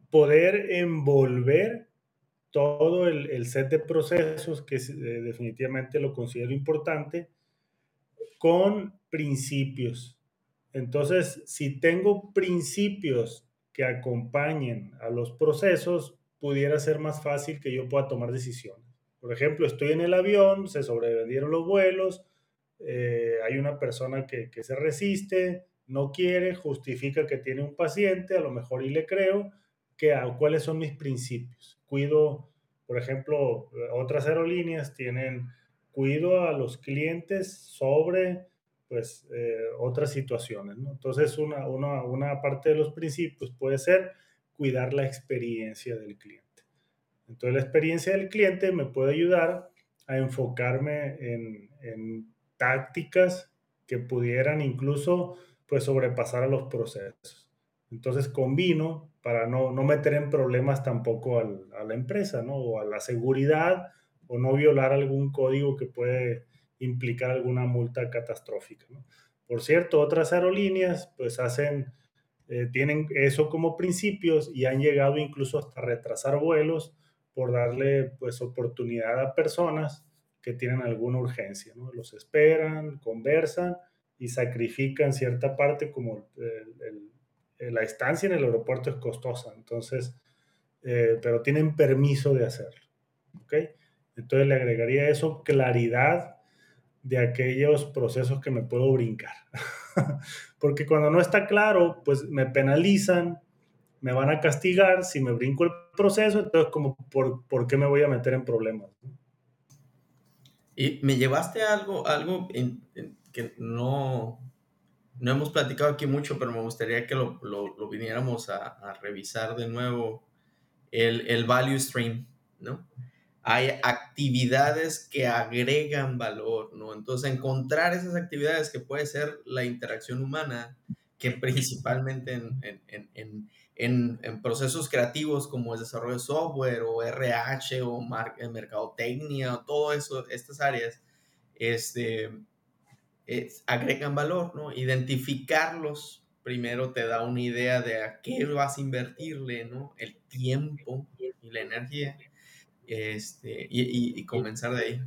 poder envolver todo el, el, set de procesos, que eh, definitivamente lo considero importante, con principios entonces, si tengo principios que acompañen a los procesos, pudiera ser más fácil que yo pueda tomar decisiones. Por ejemplo, estoy en el avión, se sobrevendieron los vuelos, eh, hay una persona que, se resiste, no quiere, justifica que tiene un paciente, a lo mejor y le creo, que, cuáles son mis principios. Cuido, por ejemplo, otras aerolíneas tienen cuido a los clientes sobre pues eh, otras situaciones. ¿no? Entonces, una, una, una parte de los principios puede ser cuidar la experiencia del cliente. Entonces, la experiencia del cliente me puede ayudar a enfocarme en, en tácticas que pudieran incluso pues sobrepasar a los procesos. Entonces combino para no, no meter en problemas tampoco a la empresa, ¿no? O a la seguridad o no violar algún código que puede implicar alguna multa catastrófica, ¿no? Por cierto, otras aerolíneas pues hacen, eh, tienen eso como principios y han llegado incluso hasta retrasar vuelos por darle pues oportunidad a personas que tienen alguna urgencia, ¿no? Los esperan, conversan y sacrifican cierta parte como la estancia en el aeropuerto es costosa, entonces, eh, pero tienen permiso de hacerlo, ¿ok? Entonces le agregaría eso, claridad de aquellos procesos que me puedo brincar. Porque cuando no está claro, pues me penalizan, me van a castigar si me brinco el proceso, entonces como, ¿por, ¿por qué me voy a meter en problemas? Y me llevaste a algo, algo que no, no hemos platicado aquí mucho, pero me gustaría que lo, lo, viniéramos a, revisar de nuevo, el, el value stream, ¿no? Hay actividades que agregan valor, ¿no? Entonces, encontrar esas actividades que puede ser la interacción humana, que principalmente en, en, en, en, procesos creativos como el desarrollo de software o RH o mercadotecnia o todo eso, estas áreas, este, agregan valor, ¿no? Identificarlos primero te da una idea de a qué vas a invertirle, ¿no? El tiempo y la energía. Este, y, y, comenzar de ahí.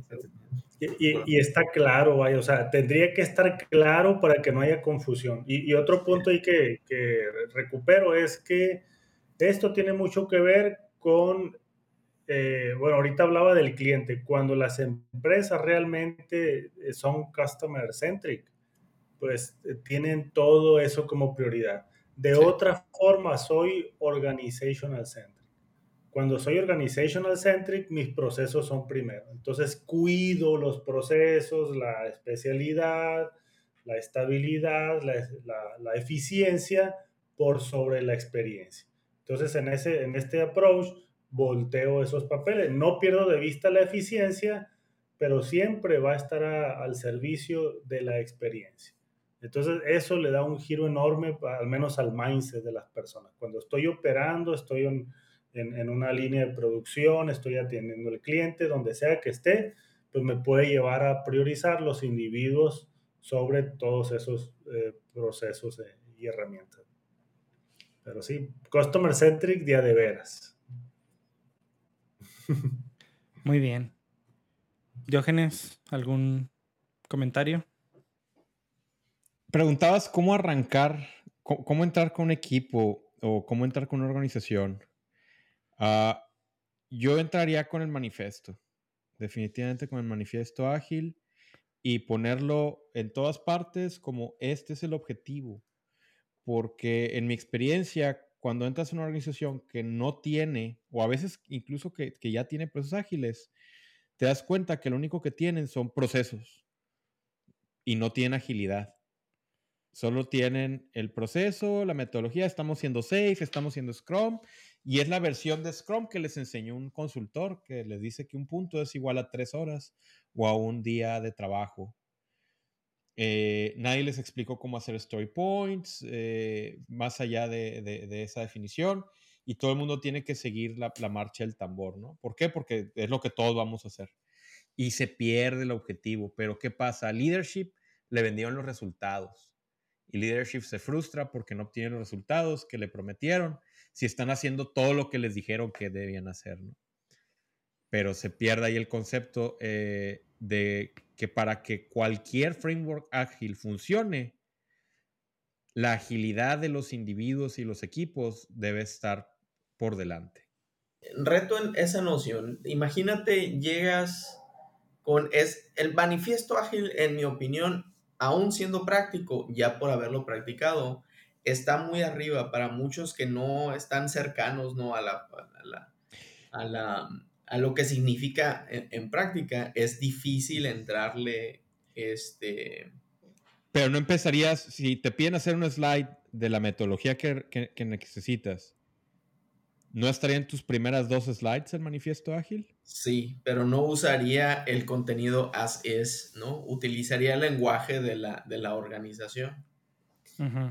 Y, y, está claro, vaya, o sea, tendría que estar claro para que no haya confusión. Y, otro punto ahí que, que recupero es que esto tiene mucho que ver con eh, bueno, ahorita hablaba del cliente, cuando las empresas realmente eh, son customer centric, pues eh, tienen todo eso como prioridad. De otra forma, soy organizational centric. Cuando soy organizational centric, mis procesos son primero. Entonces, cuido los procesos, la especialidad, la estabilidad, la, la eficiencia por sobre la experiencia. Entonces, en, ese, en este approach, volteo esos papeles. No pierdo de vista la eficiencia, pero siempre va a estar al servicio de la experiencia. Entonces, eso le da un giro enorme, al menos al mindset de las personas. Cuando estoy operando, estoy en, en, una línea de producción, estoy atendiendo al cliente, donde sea que esté, pues me puede llevar a priorizar los individuos sobre todos esos eh, procesos eh, y herramientas. Pero sí, customer centric día de veras. Muy bien. Diógenes, ¿algún comentario? Preguntabas cómo arrancar, cómo, entrar con un equipo o cómo entrar con una organización. Ah, yo entraría con el manifiesto, definitivamente con el manifiesto ágil y ponerlo en todas partes como este es el objetivo. Porque en mi experiencia, cuando entras en una organización que no tiene, o a veces incluso que, ya tiene procesos ágiles, te das cuenta que lo único que tienen son procesos y no tienen agilidad. Solo tienen el proceso, la metodología, estamos siendo safe, estamos siendo Scrum, y es la versión de Scrum que les enseñó un consultor que les dice que un punto es igual a tres horas o a un día de trabajo. Eh, nadie les explicó cómo hacer story points, eh, más allá de, esa definición, y todo el mundo tiene que seguir la, marcha del tambor, ¿no? ¿Por qué? Porque es lo que todos vamos a hacer. Y se pierde el objetivo, pero ¿qué pasa? Leadership le vendieron los resultados, y leadership se frustra porque no obtiene los resultados que le prometieron, si están haciendo todo lo que les dijeron que debían hacer, ¿no? Pero se pierde ahí el concepto eh, de que para que cualquier framework ágil funcione, la agilidad de los individuos y los equipos debe estar por delante. Reto en esa noción. Imagínate, llegas con es el manifiesto ágil, en mi opinión, aún siendo práctico, ya por haberlo practicado, está muy arriba para muchos que no están cercanos ¿no? a, la, a, la, a, lo que significa en, práctica. Es difícil entrarle. Este... Pero no empezarías, si te piden hacer un slide de la metodología que, que necesitas, ¿No estaría en tus primeras dos slides el manifiesto ágil? Sí, pero no usaría el contenido as es, ¿no? Utilizaría el lenguaje de la, de la organización.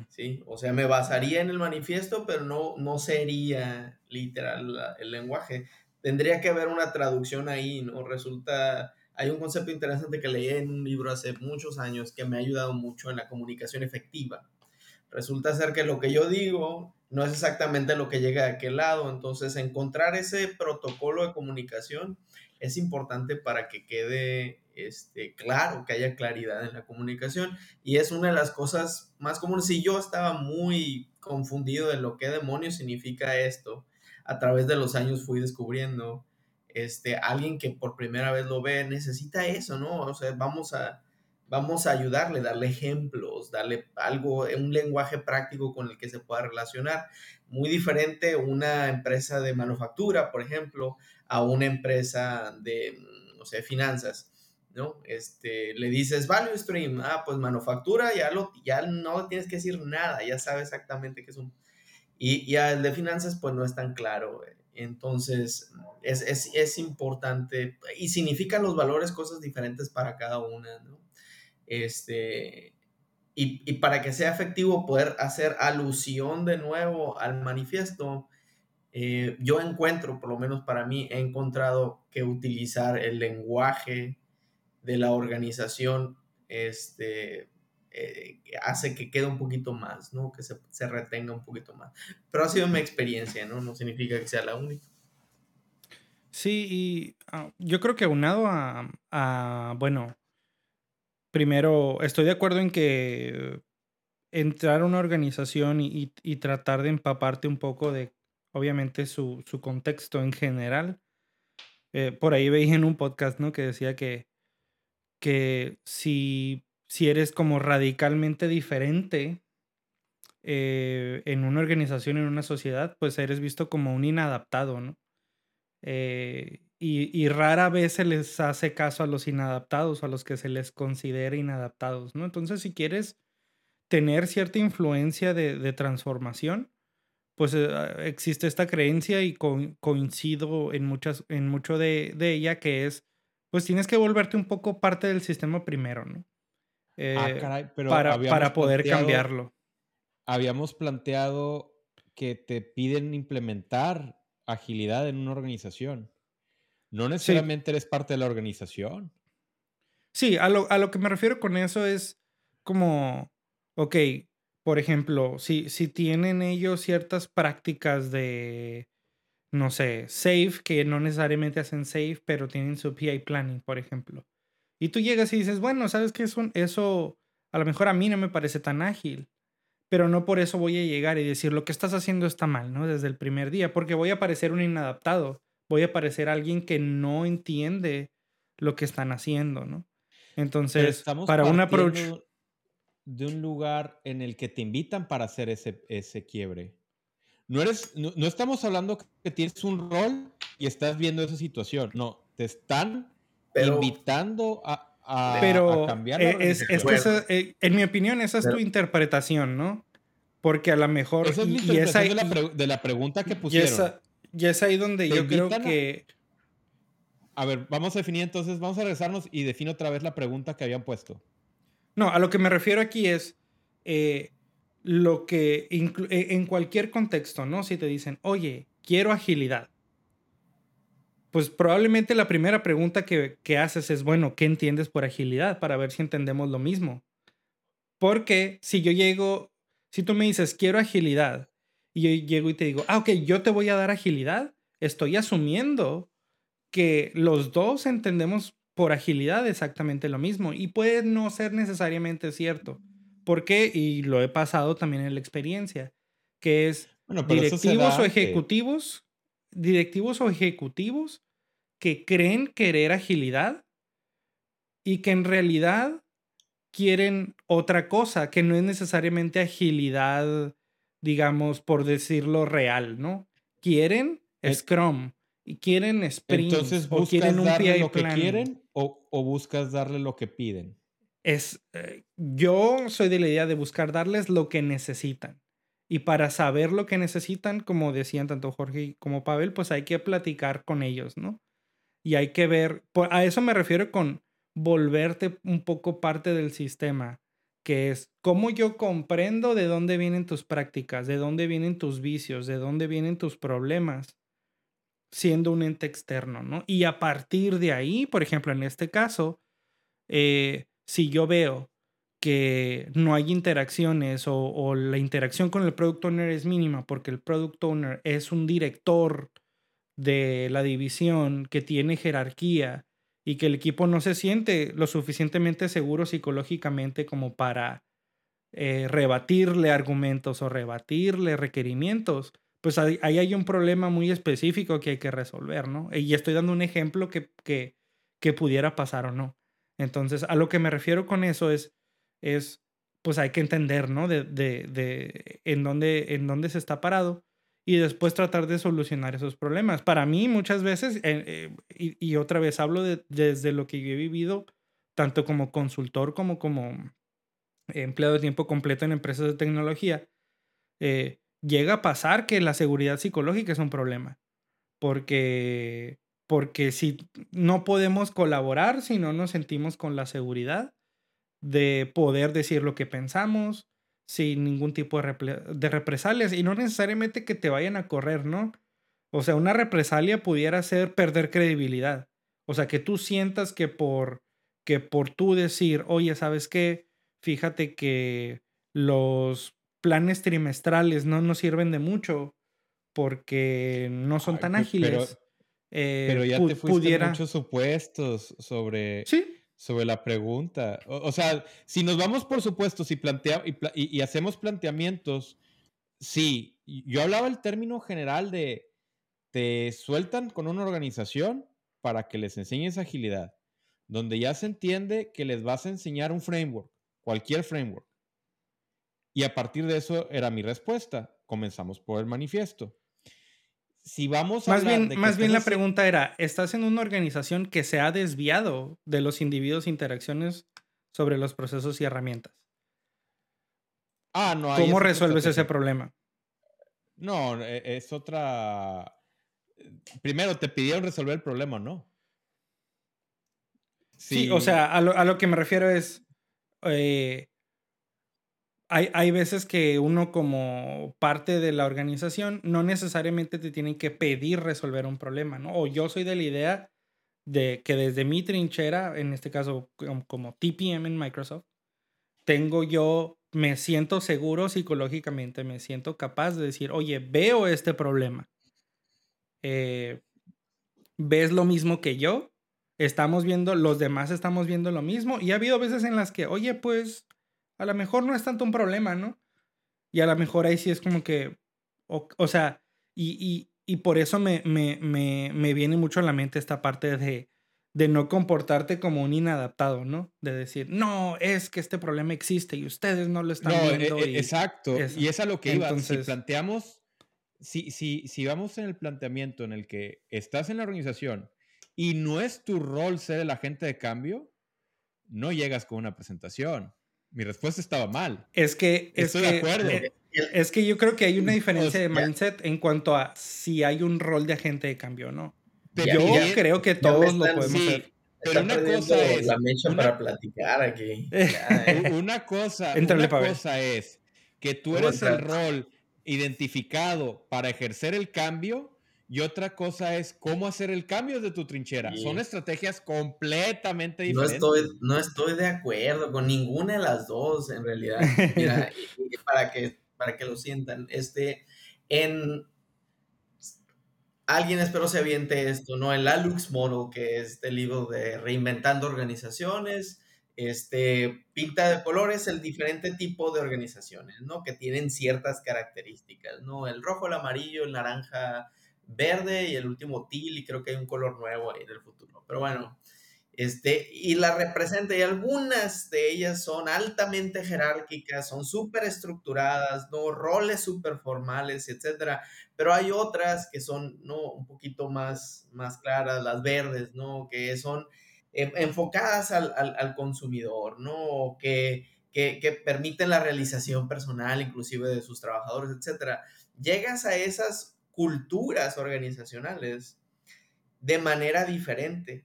Sí, o sea, me basaría en el manifiesto, pero no, no sería literal el lenguaje. Tendría que haber una traducción ahí, ¿no? Resulta, hay un concepto interesante que leí en un libro hace muchos años que me ha ayudado mucho en la comunicación efectiva. Resulta ser que lo que yo digo no es exactamente lo que llega de aquel lado. Entonces, encontrar ese protocolo de comunicación es importante para que quede este, claro, que haya claridad en la comunicación. Y es una de las cosas más comunes. Si yo estaba muy confundido de lo que demonios significa esto, a través de los años fui descubriendo, este, alguien que por primera vez lo ve, necesita eso, ¿no? O sea, vamos a, vamos a ayudarle, darle ejemplos, darle algo, un lenguaje práctico con el que se pueda relacionar. Muy diferente una empresa de manufactura, por ejemplo, a una empresa de, no sé, finanzas. ¿no? Este, le dices value stream, ah, pues manufactura, ya, lo, ya no tienes que decir nada, ya sabe exactamente qué es un... Y, y el de finanzas, pues no es tan claro. Entonces, es, es, es importante y significan los valores cosas diferentes para cada una, ¿no? Este, y, para que sea efectivo poder hacer alusión de nuevo al manifiesto, eh, yo encuentro, por lo menos para mí, he encontrado que utilizar el lenguaje de la organización este, eh, hace que quede un poquito más, ¿no? Que se, retenga un poquito más. Pero ha sido mi experiencia, ¿no? No significa que sea la única. Sí, y ah, yo creo que aunado a, a, bueno, primero, estoy de acuerdo en que entrar a una organización y, tratar de empaparte un poco de, obviamente, su, contexto en general. Eh, por ahí veía en un podcast, ¿no? Que decía que, que si, si eres como radicalmente diferente eh, en una organización, en una sociedad, pues eres visto como un inadaptado, ¿no? Eh, y, rara vez se les hace caso a los inadaptados, a los que se les considera inadaptados, ¿no? Entonces, si quieres tener cierta influencia de, transformación, pues eh, existe esta creencia y coincido en, muchas, en mucho de, ella, que es, pues tienes que volverte un poco parte del sistema primero, ¿no? Ah, eh, caray, pero para, para poder cambiarlo. Habíamos planteado que te piden implementar agilidad en una organización. No necesariamente eres parte de la organización. Sí, a lo, a lo, que me refiero con eso es como, ok, por ejemplo, si, si tienen ellos ciertas prácticas de, no sé, safe, que no necesariamente hacen safe, pero tienen su PI planning, por ejemplo. Y tú llegas y dices, bueno, ¿sabes qué? Eso, eso a lo mejor a mí no me parece tan ágil, pero no por eso voy a llegar y decir, lo que estás haciendo está mal, ¿no? Desde el primer día, porque voy a parecer un inadaptado voy a parecer alguien que no entiende lo que están haciendo, ¿no? Entonces, para un approach... De un lugar en el que te invitan para hacer ese, ese quiebre. No, eres, no, estamos hablando que tienes un rol y estás viendo esa situación. No, te están invitando a, a, pero cambiar. es, es, que eh, en mi opinión, esa es tu interpretación, ¿no? Porque a lo mejor. Esa es mi interpretación de, la pregunta que pusieron. Y es ahí donde yo creo que... A... ver, vamos a definir entonces, vamos a regresarnos y defino otra vez la pregunta que habían puesto. No, a lo que me refiero aquí es eh, lo que eh, en cualquier contexto, ¿no? Si te dicen, oye, quiero agilidad. Pues probablemente la primera pregunta que, que haces es, bueno, ¿qué entiendes por agilidad? Para ver si entendemos lo mismo. Porque si yo llego, si tú me dices, quiero agilidad, y yo llego y te digo, ah, ok, yo te voy a dar agilidad, estoy asumiendo que los dos entendemos por agilidad exactamente lo mismo y puede no ser necesariamente cierto. ¿Por qué? Y lo he pasado también en la experiencia, que es directivos o ejecutivos, directivos o ejecutivos que creen querer agilidad y que en realidad quieren otra cosa, que no es necesariamente agilidad, digamos, por decirlo real, ¿no? Quieren Scrum y quieren sprints Entonces, o quieren un darle lo que quieren o, o buscas darle lo que piden? Es, eh, yo soy de la idea de buscar darles lo que necesitan. Y para saber lo que necesitan, como decían tanto Jorge como Pavel, pues hay que platicar con ellos, ¿no? Y hay que ver, a eso me refiero con volverte un poco parte del sistema, que es cómo yo comprendo de dónde vienen tus prácticas, de dónde vienen tus vicios, de dónde vienen tus problemas, siendo un ente externo, ¿no? Y a partir de ahí, por ejemplo, en este caso, eh, si yo veo que no hay interacciones o, la interacción con el product owner es mínima porque el product owner es un director de la división que tiene jerarquía y que el equipo no se siente lo suficientemente seguro psicológicamente como para eh, rebatirle argumentos o rebatirle requerimientos, pues ahí, ahí hay un problema muy específico que hay que resolver, ¿no? Y estoy dando un ejemplo que, que, que pudiera pasar o no. Entonces, a lo que me refiero con eso es, es pues hay que entender, ¿no? De, de, de en, dónde, en dónde se está parado y después tratar de solucionar esos problemas. Para mí, muchas veces, eh, eh, y, otra vez hablo de, desde lo que yo he vivido, tanto como consultor como como empleado de tiempo completo en empresas de tecnología, eh, llega a pasar que la seguridad psicológica es un problema. Porque, porque si no podemos colaborar, si no nos sentimos con la seguridad de poder decir lo que pensamos, sin ningún tipo de, repre de, represalias y no necesariamente que te vayan a correr, ¿no? O sea, una represalia pudiera ser perder credibilidad. O sea, que tú sientas que por que por tú decir, "Oye, ¿sabes qué? Fíjate que los planes trimestrales no nos sirven de mucho porque no son Ay, tan pe- ágiles." Pero, eh, pero ya pu- te fuiste pudiera muchos supuestos sobre, Sí, sobre la pregunta. O, sea, si nos vamos por supuestos y, plantea, y, hacemos planteamientos, sí, yo hablaba el término general de te sueltan con una organización para que les enseñes agilidad, donde ya se entiende que les vas a enseñar un framework, cualquier framework. Y a partir de eso era mi respuesta. Comenzamos por el manifiesto. Si vamos a Más bien, de más bien la pregunta era, ¿estás en una organización que se ha desviado de los individuos e interacciones sobre los procesos y herramientas? Ah, no, ¿Cómo resuelves ese problema? No, e- es otra. Primero, te pidieron resolver el problema, ¿no? Sí, o sea, a lo, a lo que me refiero es, eh, hay, hay veces que uno como parte de la organización no necesariamente te tienen que pedir resolver un problema, ¿no? O yo soy de la idea de que desde mi trinchera, en este caso como, TPM en Microsoft, tengo yo, me siento seguro psicológicamente, me siento capaz de decir, oye, veo este problema. Eh, ¿Ves lo mismo que yo? Estamos viendo, los demás estamos viendo lo mismo. Y ha habido veces en las que, oye, pues a lo mejor no es tanto un problema, ¿no? Y a lo mejor ahí sí es como que, o, o sea, y, y, y por eso me, me, me, me viene mucho a la mente esta parte de, de no comportarte como un inadaptado, ¿no? De decir, no, es que este problema existe y ustedes no lo están No, e- viendo. e- y- exacto. eso. Y es a lo que iba. Si planteamos, si, si, si vamos en el planteamiento en el que estás en la organización y no es tu rol ser el agente de cambio, no llegas con una presentación. Mi respuesta estaba mal. Es que, es Estoy de que, acuerdo. eh, es que yo creo que hay una diferencia de mindset en cuanto a si hay un rol de agente de cambio o no. Pero yo bien- creo que todos lo podemos sí, hacer. pero una cosa es la mecha una- para platicar aquí. Ya, eh. Una cosa, una cosa es que tú ¿Cómo eres el rol identificado para ejercer el cambio y otra cosa es cómo hacer el cambio de tu trinchera. Sí. Son estrategias completamente No diferentes. estoy, no estoy de acuerdo con ninguna de las dos, en realidad. Mira, para, que, para que lo sientan, este, en... Alguien espero se aviente esto, ¿no? El Alux Model, que es este libro de Reinventando Organizaciones, este, pinta de colores el diferente tipo de organizaciones, ¿no? Que tienen ciertas características, ¿no? El rojo, el amarillo, el naranja, verde y el último teal, y creo que hay un color nuevo en el futuro. Pero bueno, Este, y la representa, y algunas de ellas son altamente jerárquicas, son súper estructuradas, ¿no? Roles súper formales, etcétera. Pero hay otras que son, ¿no? Un poquito más, más claras, las verdes, ¿no? Que son enfocadas al, al, consumidor, ¿no? Que, que, que, permiten la realización personal, inclusive de sus trabajadores, etcétera. Llegas a esas culturas organizacionales de manera diferente,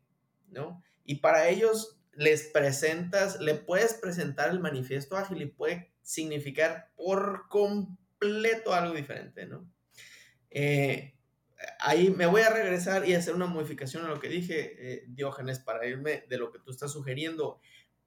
¿no? Y para ellos les presentas, le puedes presentar el manifiesto ágil y puede significar por completo algo diferente, ¿no? Eh, ahí me voy a regresar y hacer una modificación a lo que dije, eh, Diógenes, para irme de lo que tú estás sugiriendo.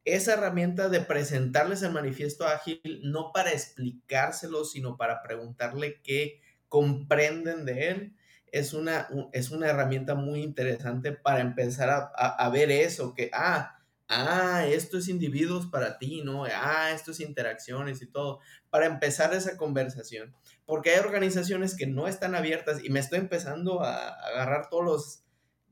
Esa herramienta de presentarles el manifiesto ágil, no para explicárselo, sino para preguntarle qué comprenden de él, es una, es una herramienta muy interesante para empezar a, ver eso, que, ah, ah, esto es individuos para ti, ¿no? Ah, esto es interacciones y todo, para empezar esa conversación. Porque hay organizaciones que no están abiertas y me estoy empezando a, agarrar todos los,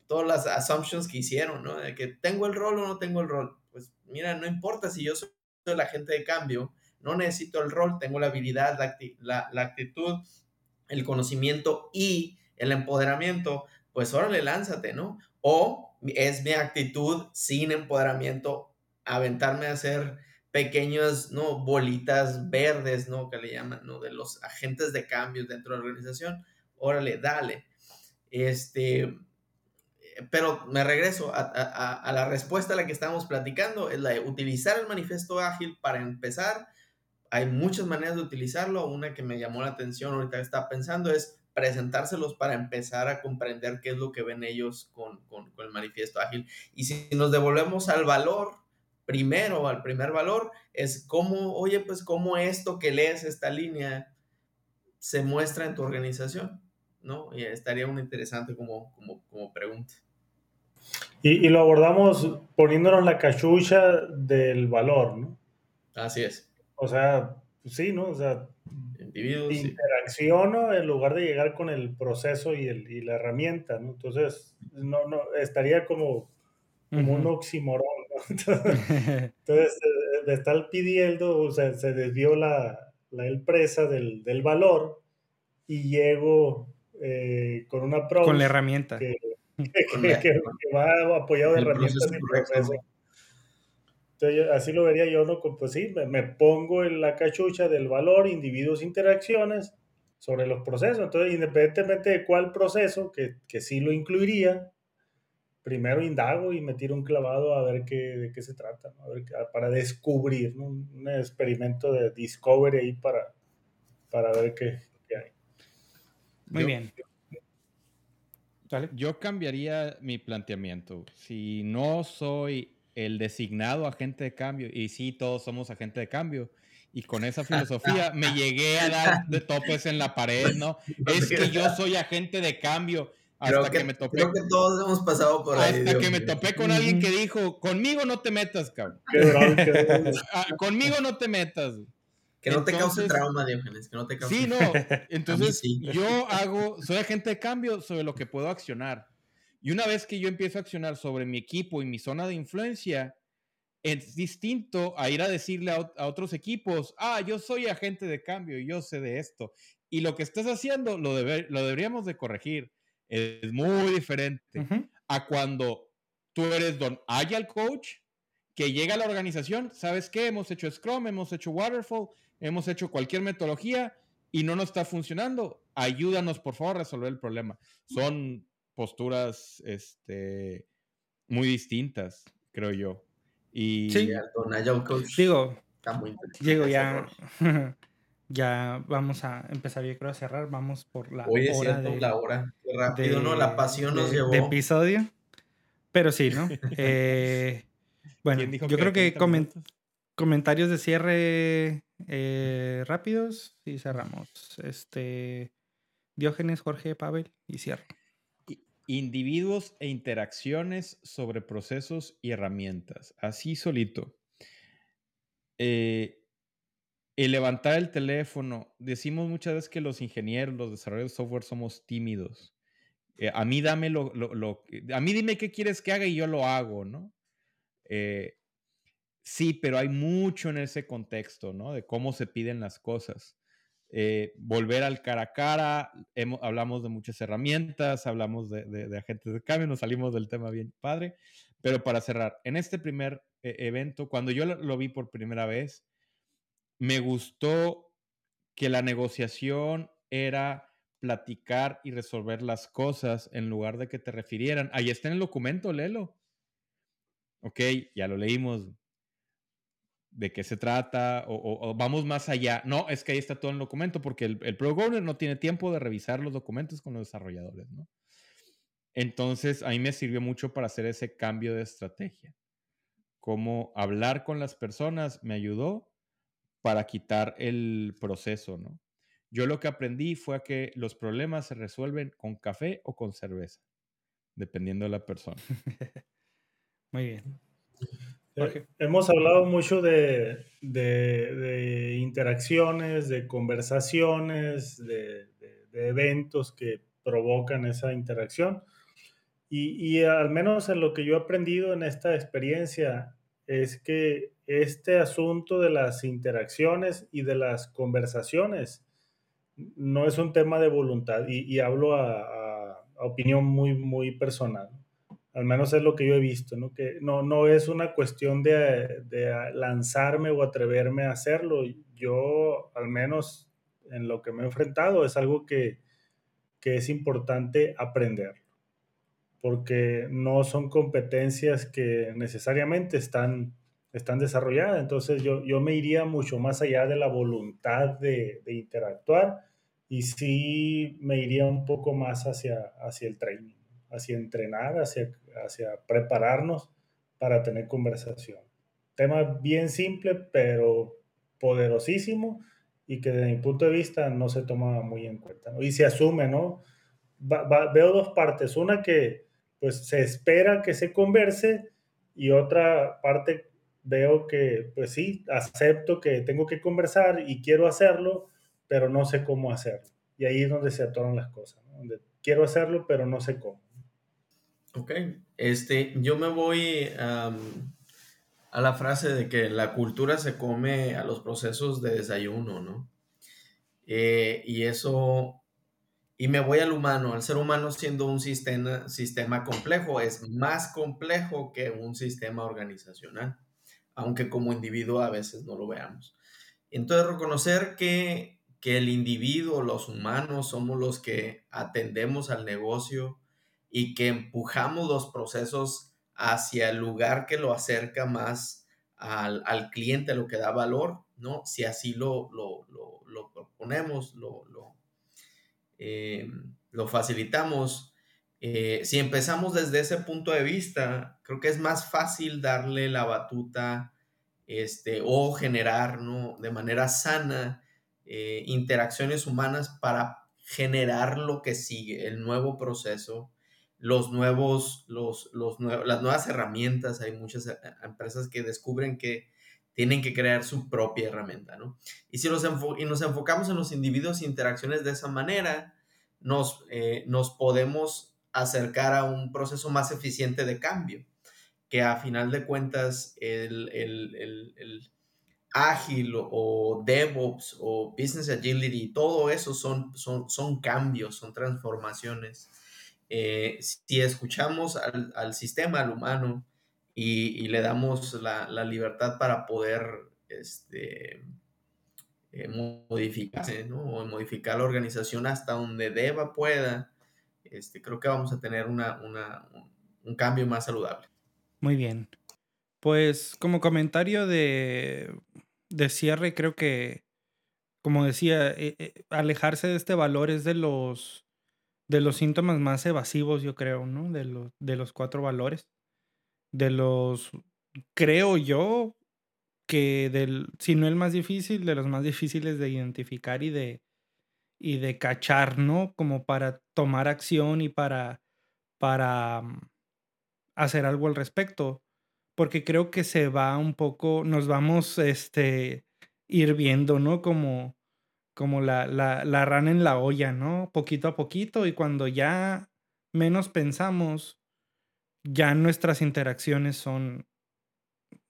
todas las assumptions que hicieron, ¿no? De que tengo el rol o no tengo el rol. Pues mira, no importa si yo soy el agente de cambio, no necesito el rol, tengo la habilidad, la, la actitud, el conocimiento y el empoderamiento, pues órale, lánzate, ¿no? O es mi actitud sin empoderamiento, aventarme a hacer pequeñas, ¿no? Bolitas verdes, ¿no? Que le llaman, ¿no? De los agentes de cambio dentro de la organización. Órale, dale. Este, pero me regreso a, a, la respuesta a la que estábamos platicando, es la de utilizar el manifiesto ágil para empezar. Hay muchas maneras de utilizarlo. Una que me llamó la atención ahorita que estaba pensando es presentárselos para empezar a comprender qué es lo que ven ellos con, con, el manifiesto ágil. Y si nos devolvemos al valor, primero, al primer valor, es cómo, oye, pues cómo esto que lees esta línea se muestra en tu organización, ¿no? Y estaría muy interesante como, como, como pregunta. Y, y, lo abordamos poniéndonos la cachucha del valor, ¿no? Así es. O sea, sí, ¿no? O sea, interacciono en lugar de llegar con el proceso y, el, y la herramienta, ¿no? Entonces, no, no, estaría como, como un oxímoron, Entonces, de estar pidiendo, o sea, se desvió la, la empresa del, del, valor y llego eh, con una. Con la herramienta. Que, que, va apoyado de herramientas y proceso así lo vería yo, ¿no? Pues sí, me, pongo en la cachucha del valor, individuos, interacciones sobre los procesos. Entonces, independientemente de cuál proceso, que, que sí lo incluiría, primero indago y me tiro un clavado a ver qué, de qué se trata, ¿no? para descubrir, ¿no? un experimento de discovery ahí para, para ver qué, qué hay. Muy bien. Yo cambiaría mi planteamiento. Si no soy el designado agente de cambio, y sí, todos somos agente de cambio, y con esa filosofía me llegué a dar de topes en la pared, ¿no? Es que yo soy agente de cambio. Hasta que, me topé. Creo que todos hemos pasado por ahí. Hasta que me topé con alguien que dijo: Conmigo no te metas, cabrón. Ah, conmigo no te metas. Que no te cause trauma, Diógenes, que no te cause Sí, no. Entonces, yo hago, soy agente de cambio sobre lo que puedo accionar. Y una vez que yo empiezo a accionar sobre mi equipo y mi zona de influencia, es distinto a ir a decirle a, otros equipos, ah, yo soy agente de cambio, yo sé de esto. Y lo que estás haciendo lo, lo deberíamos de corregir. Es muy diferente a cuando tú eres don Agile Coach, que llega a la organización, ¿sabes qué? Hemos hecho Scrum, hemos hecho Waterfall, hemos hecho cualquier metodología y no nos está funcionando. Ayúdanos, por favor, a resolver el problema. Son posturas este, muy distintas, creo yo. Y sí. digo, digo ya, ya vamos a empezar, yo creo, a cerrar. Vamos por la hora. de, la hora. Qué rápido, ¿no? La pasión nos llevó. De episodio. Pero sí, ¿no? Eh, bueno, yo creo que comentarios de cierre eh, rápidos y cerramos. Este, Diógenes, Jorge, Pavel y cierro. Individuos e interacciones sobre procesos y herramientas. Así solito. Eh, el levantar el teléfono. Decimos muchas veces que los ingenieros, los desarrolladores de software somos tímidos. Eh, a mí dame lo, lo, a mí dime qué quieres que haga y yo lo hago, ¿no? Eh, sí, pero hay mucho en ese contexto, ¿no? De cómo se piden las cosas. Eh, volver al cara a cara, hablamos de muchas herramientas, hablamos de, agentes de cambio, nos salimos del tema bien padre, pero para cerrar, en este primer eh, evento, cuando yo lo, vi por primera vez, me gustó que la negociación era platicar y resolver las cosas en lugar de que te refirieran. Ahí está en el documento, léelo. Ok, ya lo leímos. ¿De qué se trata? O, vamos más allá. No, es que ahí está todo el documento porque el, el no tiene tiempo de revisar los documentos con los desarrolladores, ¿no? Entonces, a mí me sirvió mucho para hacer ese cambio de estrategia. Cómo hablar con las personas me ayudó para quitar el proceso, ¿no? Yo lo que aprendí fue que los problemas se resuelven con café o con cerveza, dependiendo de la persona. Muy bien. Eh, hemos hablado mucho de, interacciones, de conversaciones, de, eventos que provocan esa interacción. Y, y, al menos en lo que yo he aprendido en esta experiencia es que este asunto de las interacciones y de las conversaciones no es un tema de voluntad y, hablo a, opinión muy, muy personal. Al menos es lo que yo he visto, ¿no? Que no, no es una cuestión de, lanzarme o atreverme a hacerlo. Yo, al menos en lo que me he enfrentado, es algo que, que es importante aprender, porque no son competencias que necesariamente están están desarrolladas. Entonces yo, yo me iría mucho más allá de la voluntad de, de, interactuar y sí me iría un poco más hacia, hacia el training, hacia entrenar, hacia, hacia prepararnos para tener conversación. Tema bien simple, pero poderosísimo y que desde mi punto de vista no se toma muy en cuenta. Y se asume, ¿no? veo dos partes. Una que pues se espera que se converse y otra parte veo que, pues sí, acepto que tengo que conversar y quiero hacerlo, pero no sé cómo hacerlo. Y ahí es donde se atoran las cosas, quiero hacerlo, pero no sé cómo. Ok, este, yo me voy a la frase de que la cultura se come a los procesos de desayuno, ¿no? Eh, y eso, y me voy al humano, el ser humano siendo un sistema, sistema complejo, es más complejo que un sistema organizacional aunque como individuo a veces no lo veamos. Entonces, reconocer que, que el individuo, los humanos, somos los que atendemos al negocio y que empujamos los procesos hacia el lugar que lo acerca más al, al cliente, lo que da valor, ¿no? Si así lo, lo, lo, proponemos, lo, lo, eh, lo facilitamos, eh, si empezamos desde ese punto de vista, creo que es más fácil darle la batuta este, o generar ¿no? de manera sana eh, interacciones humanas para generar lo que sigue, el nuevo proceso, los nuevos, los, los las nuevas herramientas. Hay muchas eh, empresas que descubren que tienen que crear su propia herramienta, ¿no? Y si nos, y nos enfocamos en los individuos e interacciones de esa manera, nos, nos podemos acercar a un proceso más eficiente de cambio, que a final de cuentas el, el, ágil o DevOps o Business Agility, todo eso son, son, son cambios, son transformaciones. Eh, si escuchamos al, sistema, al humano, y, le damos la, libertad para poder este, eh, modificarse, ¿no? O modificar la organización hasta donde deba, pueda, este, creo que vamos a tener una, un cambio más saludable. Muy bien. Pues como comentario de, de cierre, creo que, como decía, eh, eh, alejarse de este valor es de los, de los síntomas más evasivos, yo creo, ¿no? De los, de los cuatro valores. De los, creo yo, que del, si no el más difícil, de los más difíciles de identificar y de, y de cachar, ¿no? Como para tomar acción y para, para mm, hacer algo al respecto. Porque creo que se va un poco, nos vamos este, ir viendo, ¿no? Como, como la, la, la rana en la olla, ¿no? Poquito a poquito y cuando ya menos pensamos, ya nuestras interacciones son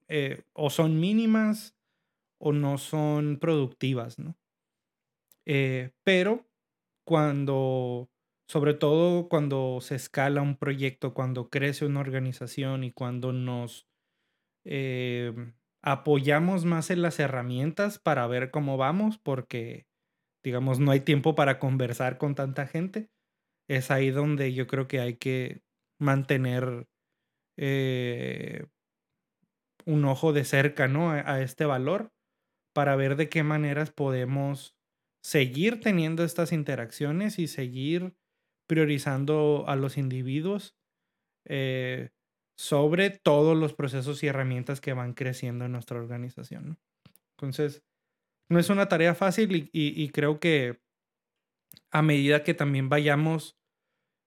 eh, o son mínimas o no son productivas, ¿no? Eh, pero cuando, sobre todo cuando se escala un proyecto, cuando crece una organización y cuando nos em, apoyamos más en las herramientas para ver cómo vamos, porque, digamos, no hay tiempo para conversar con tanta gente, es ahí donde yo creo que hay que mantener eh, un ojo de cerca, ¿no? A, este valor para ver de qué maneras podemos seguir teniendo estas interacciones y seguir priorizando a los individuos eh, sobre todos los procesos y herramientas que van creciendo en nuestra organización. Entonces, no es una tarea fácil y creo que a medida que también vayamos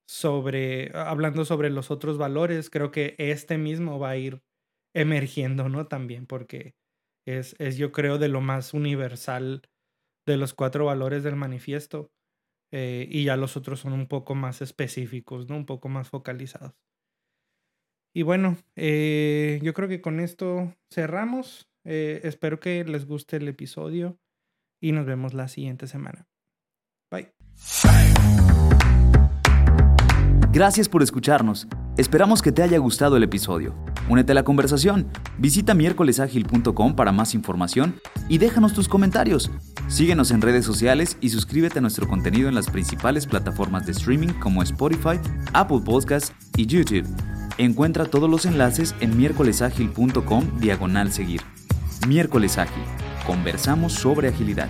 sobre, hablando sobre los otros valores, creo que este mismo va a ir emergiendo, ¿no? También porque es, es yo creo, de lo más universal de los cuatro valores del manifiesto. Eh, y ya los otros son un poco más específicos, ¿no? Un poco más focalizados. Y bueno, eh, yo creo que con esto cerramos. Eh, espero que les guste el episodio y nos vemos la siguiente semana. Bye. Gracias por escucharnos. Esperamos que te haya gustado el episodio. Únete a la conversación. Visita miércolesagil.com para más información y déjanos tus comentarios. Síguenos en redes sociales y suscríbete a nuestro contenido en las principales plataformas de streaming como Spotify, Apple Podcasts y YouTube. Encuentra todos los enlaces en miércolesagil.com diagonal seguir. Miércoles Ágil. Conversamos sobre agilidad.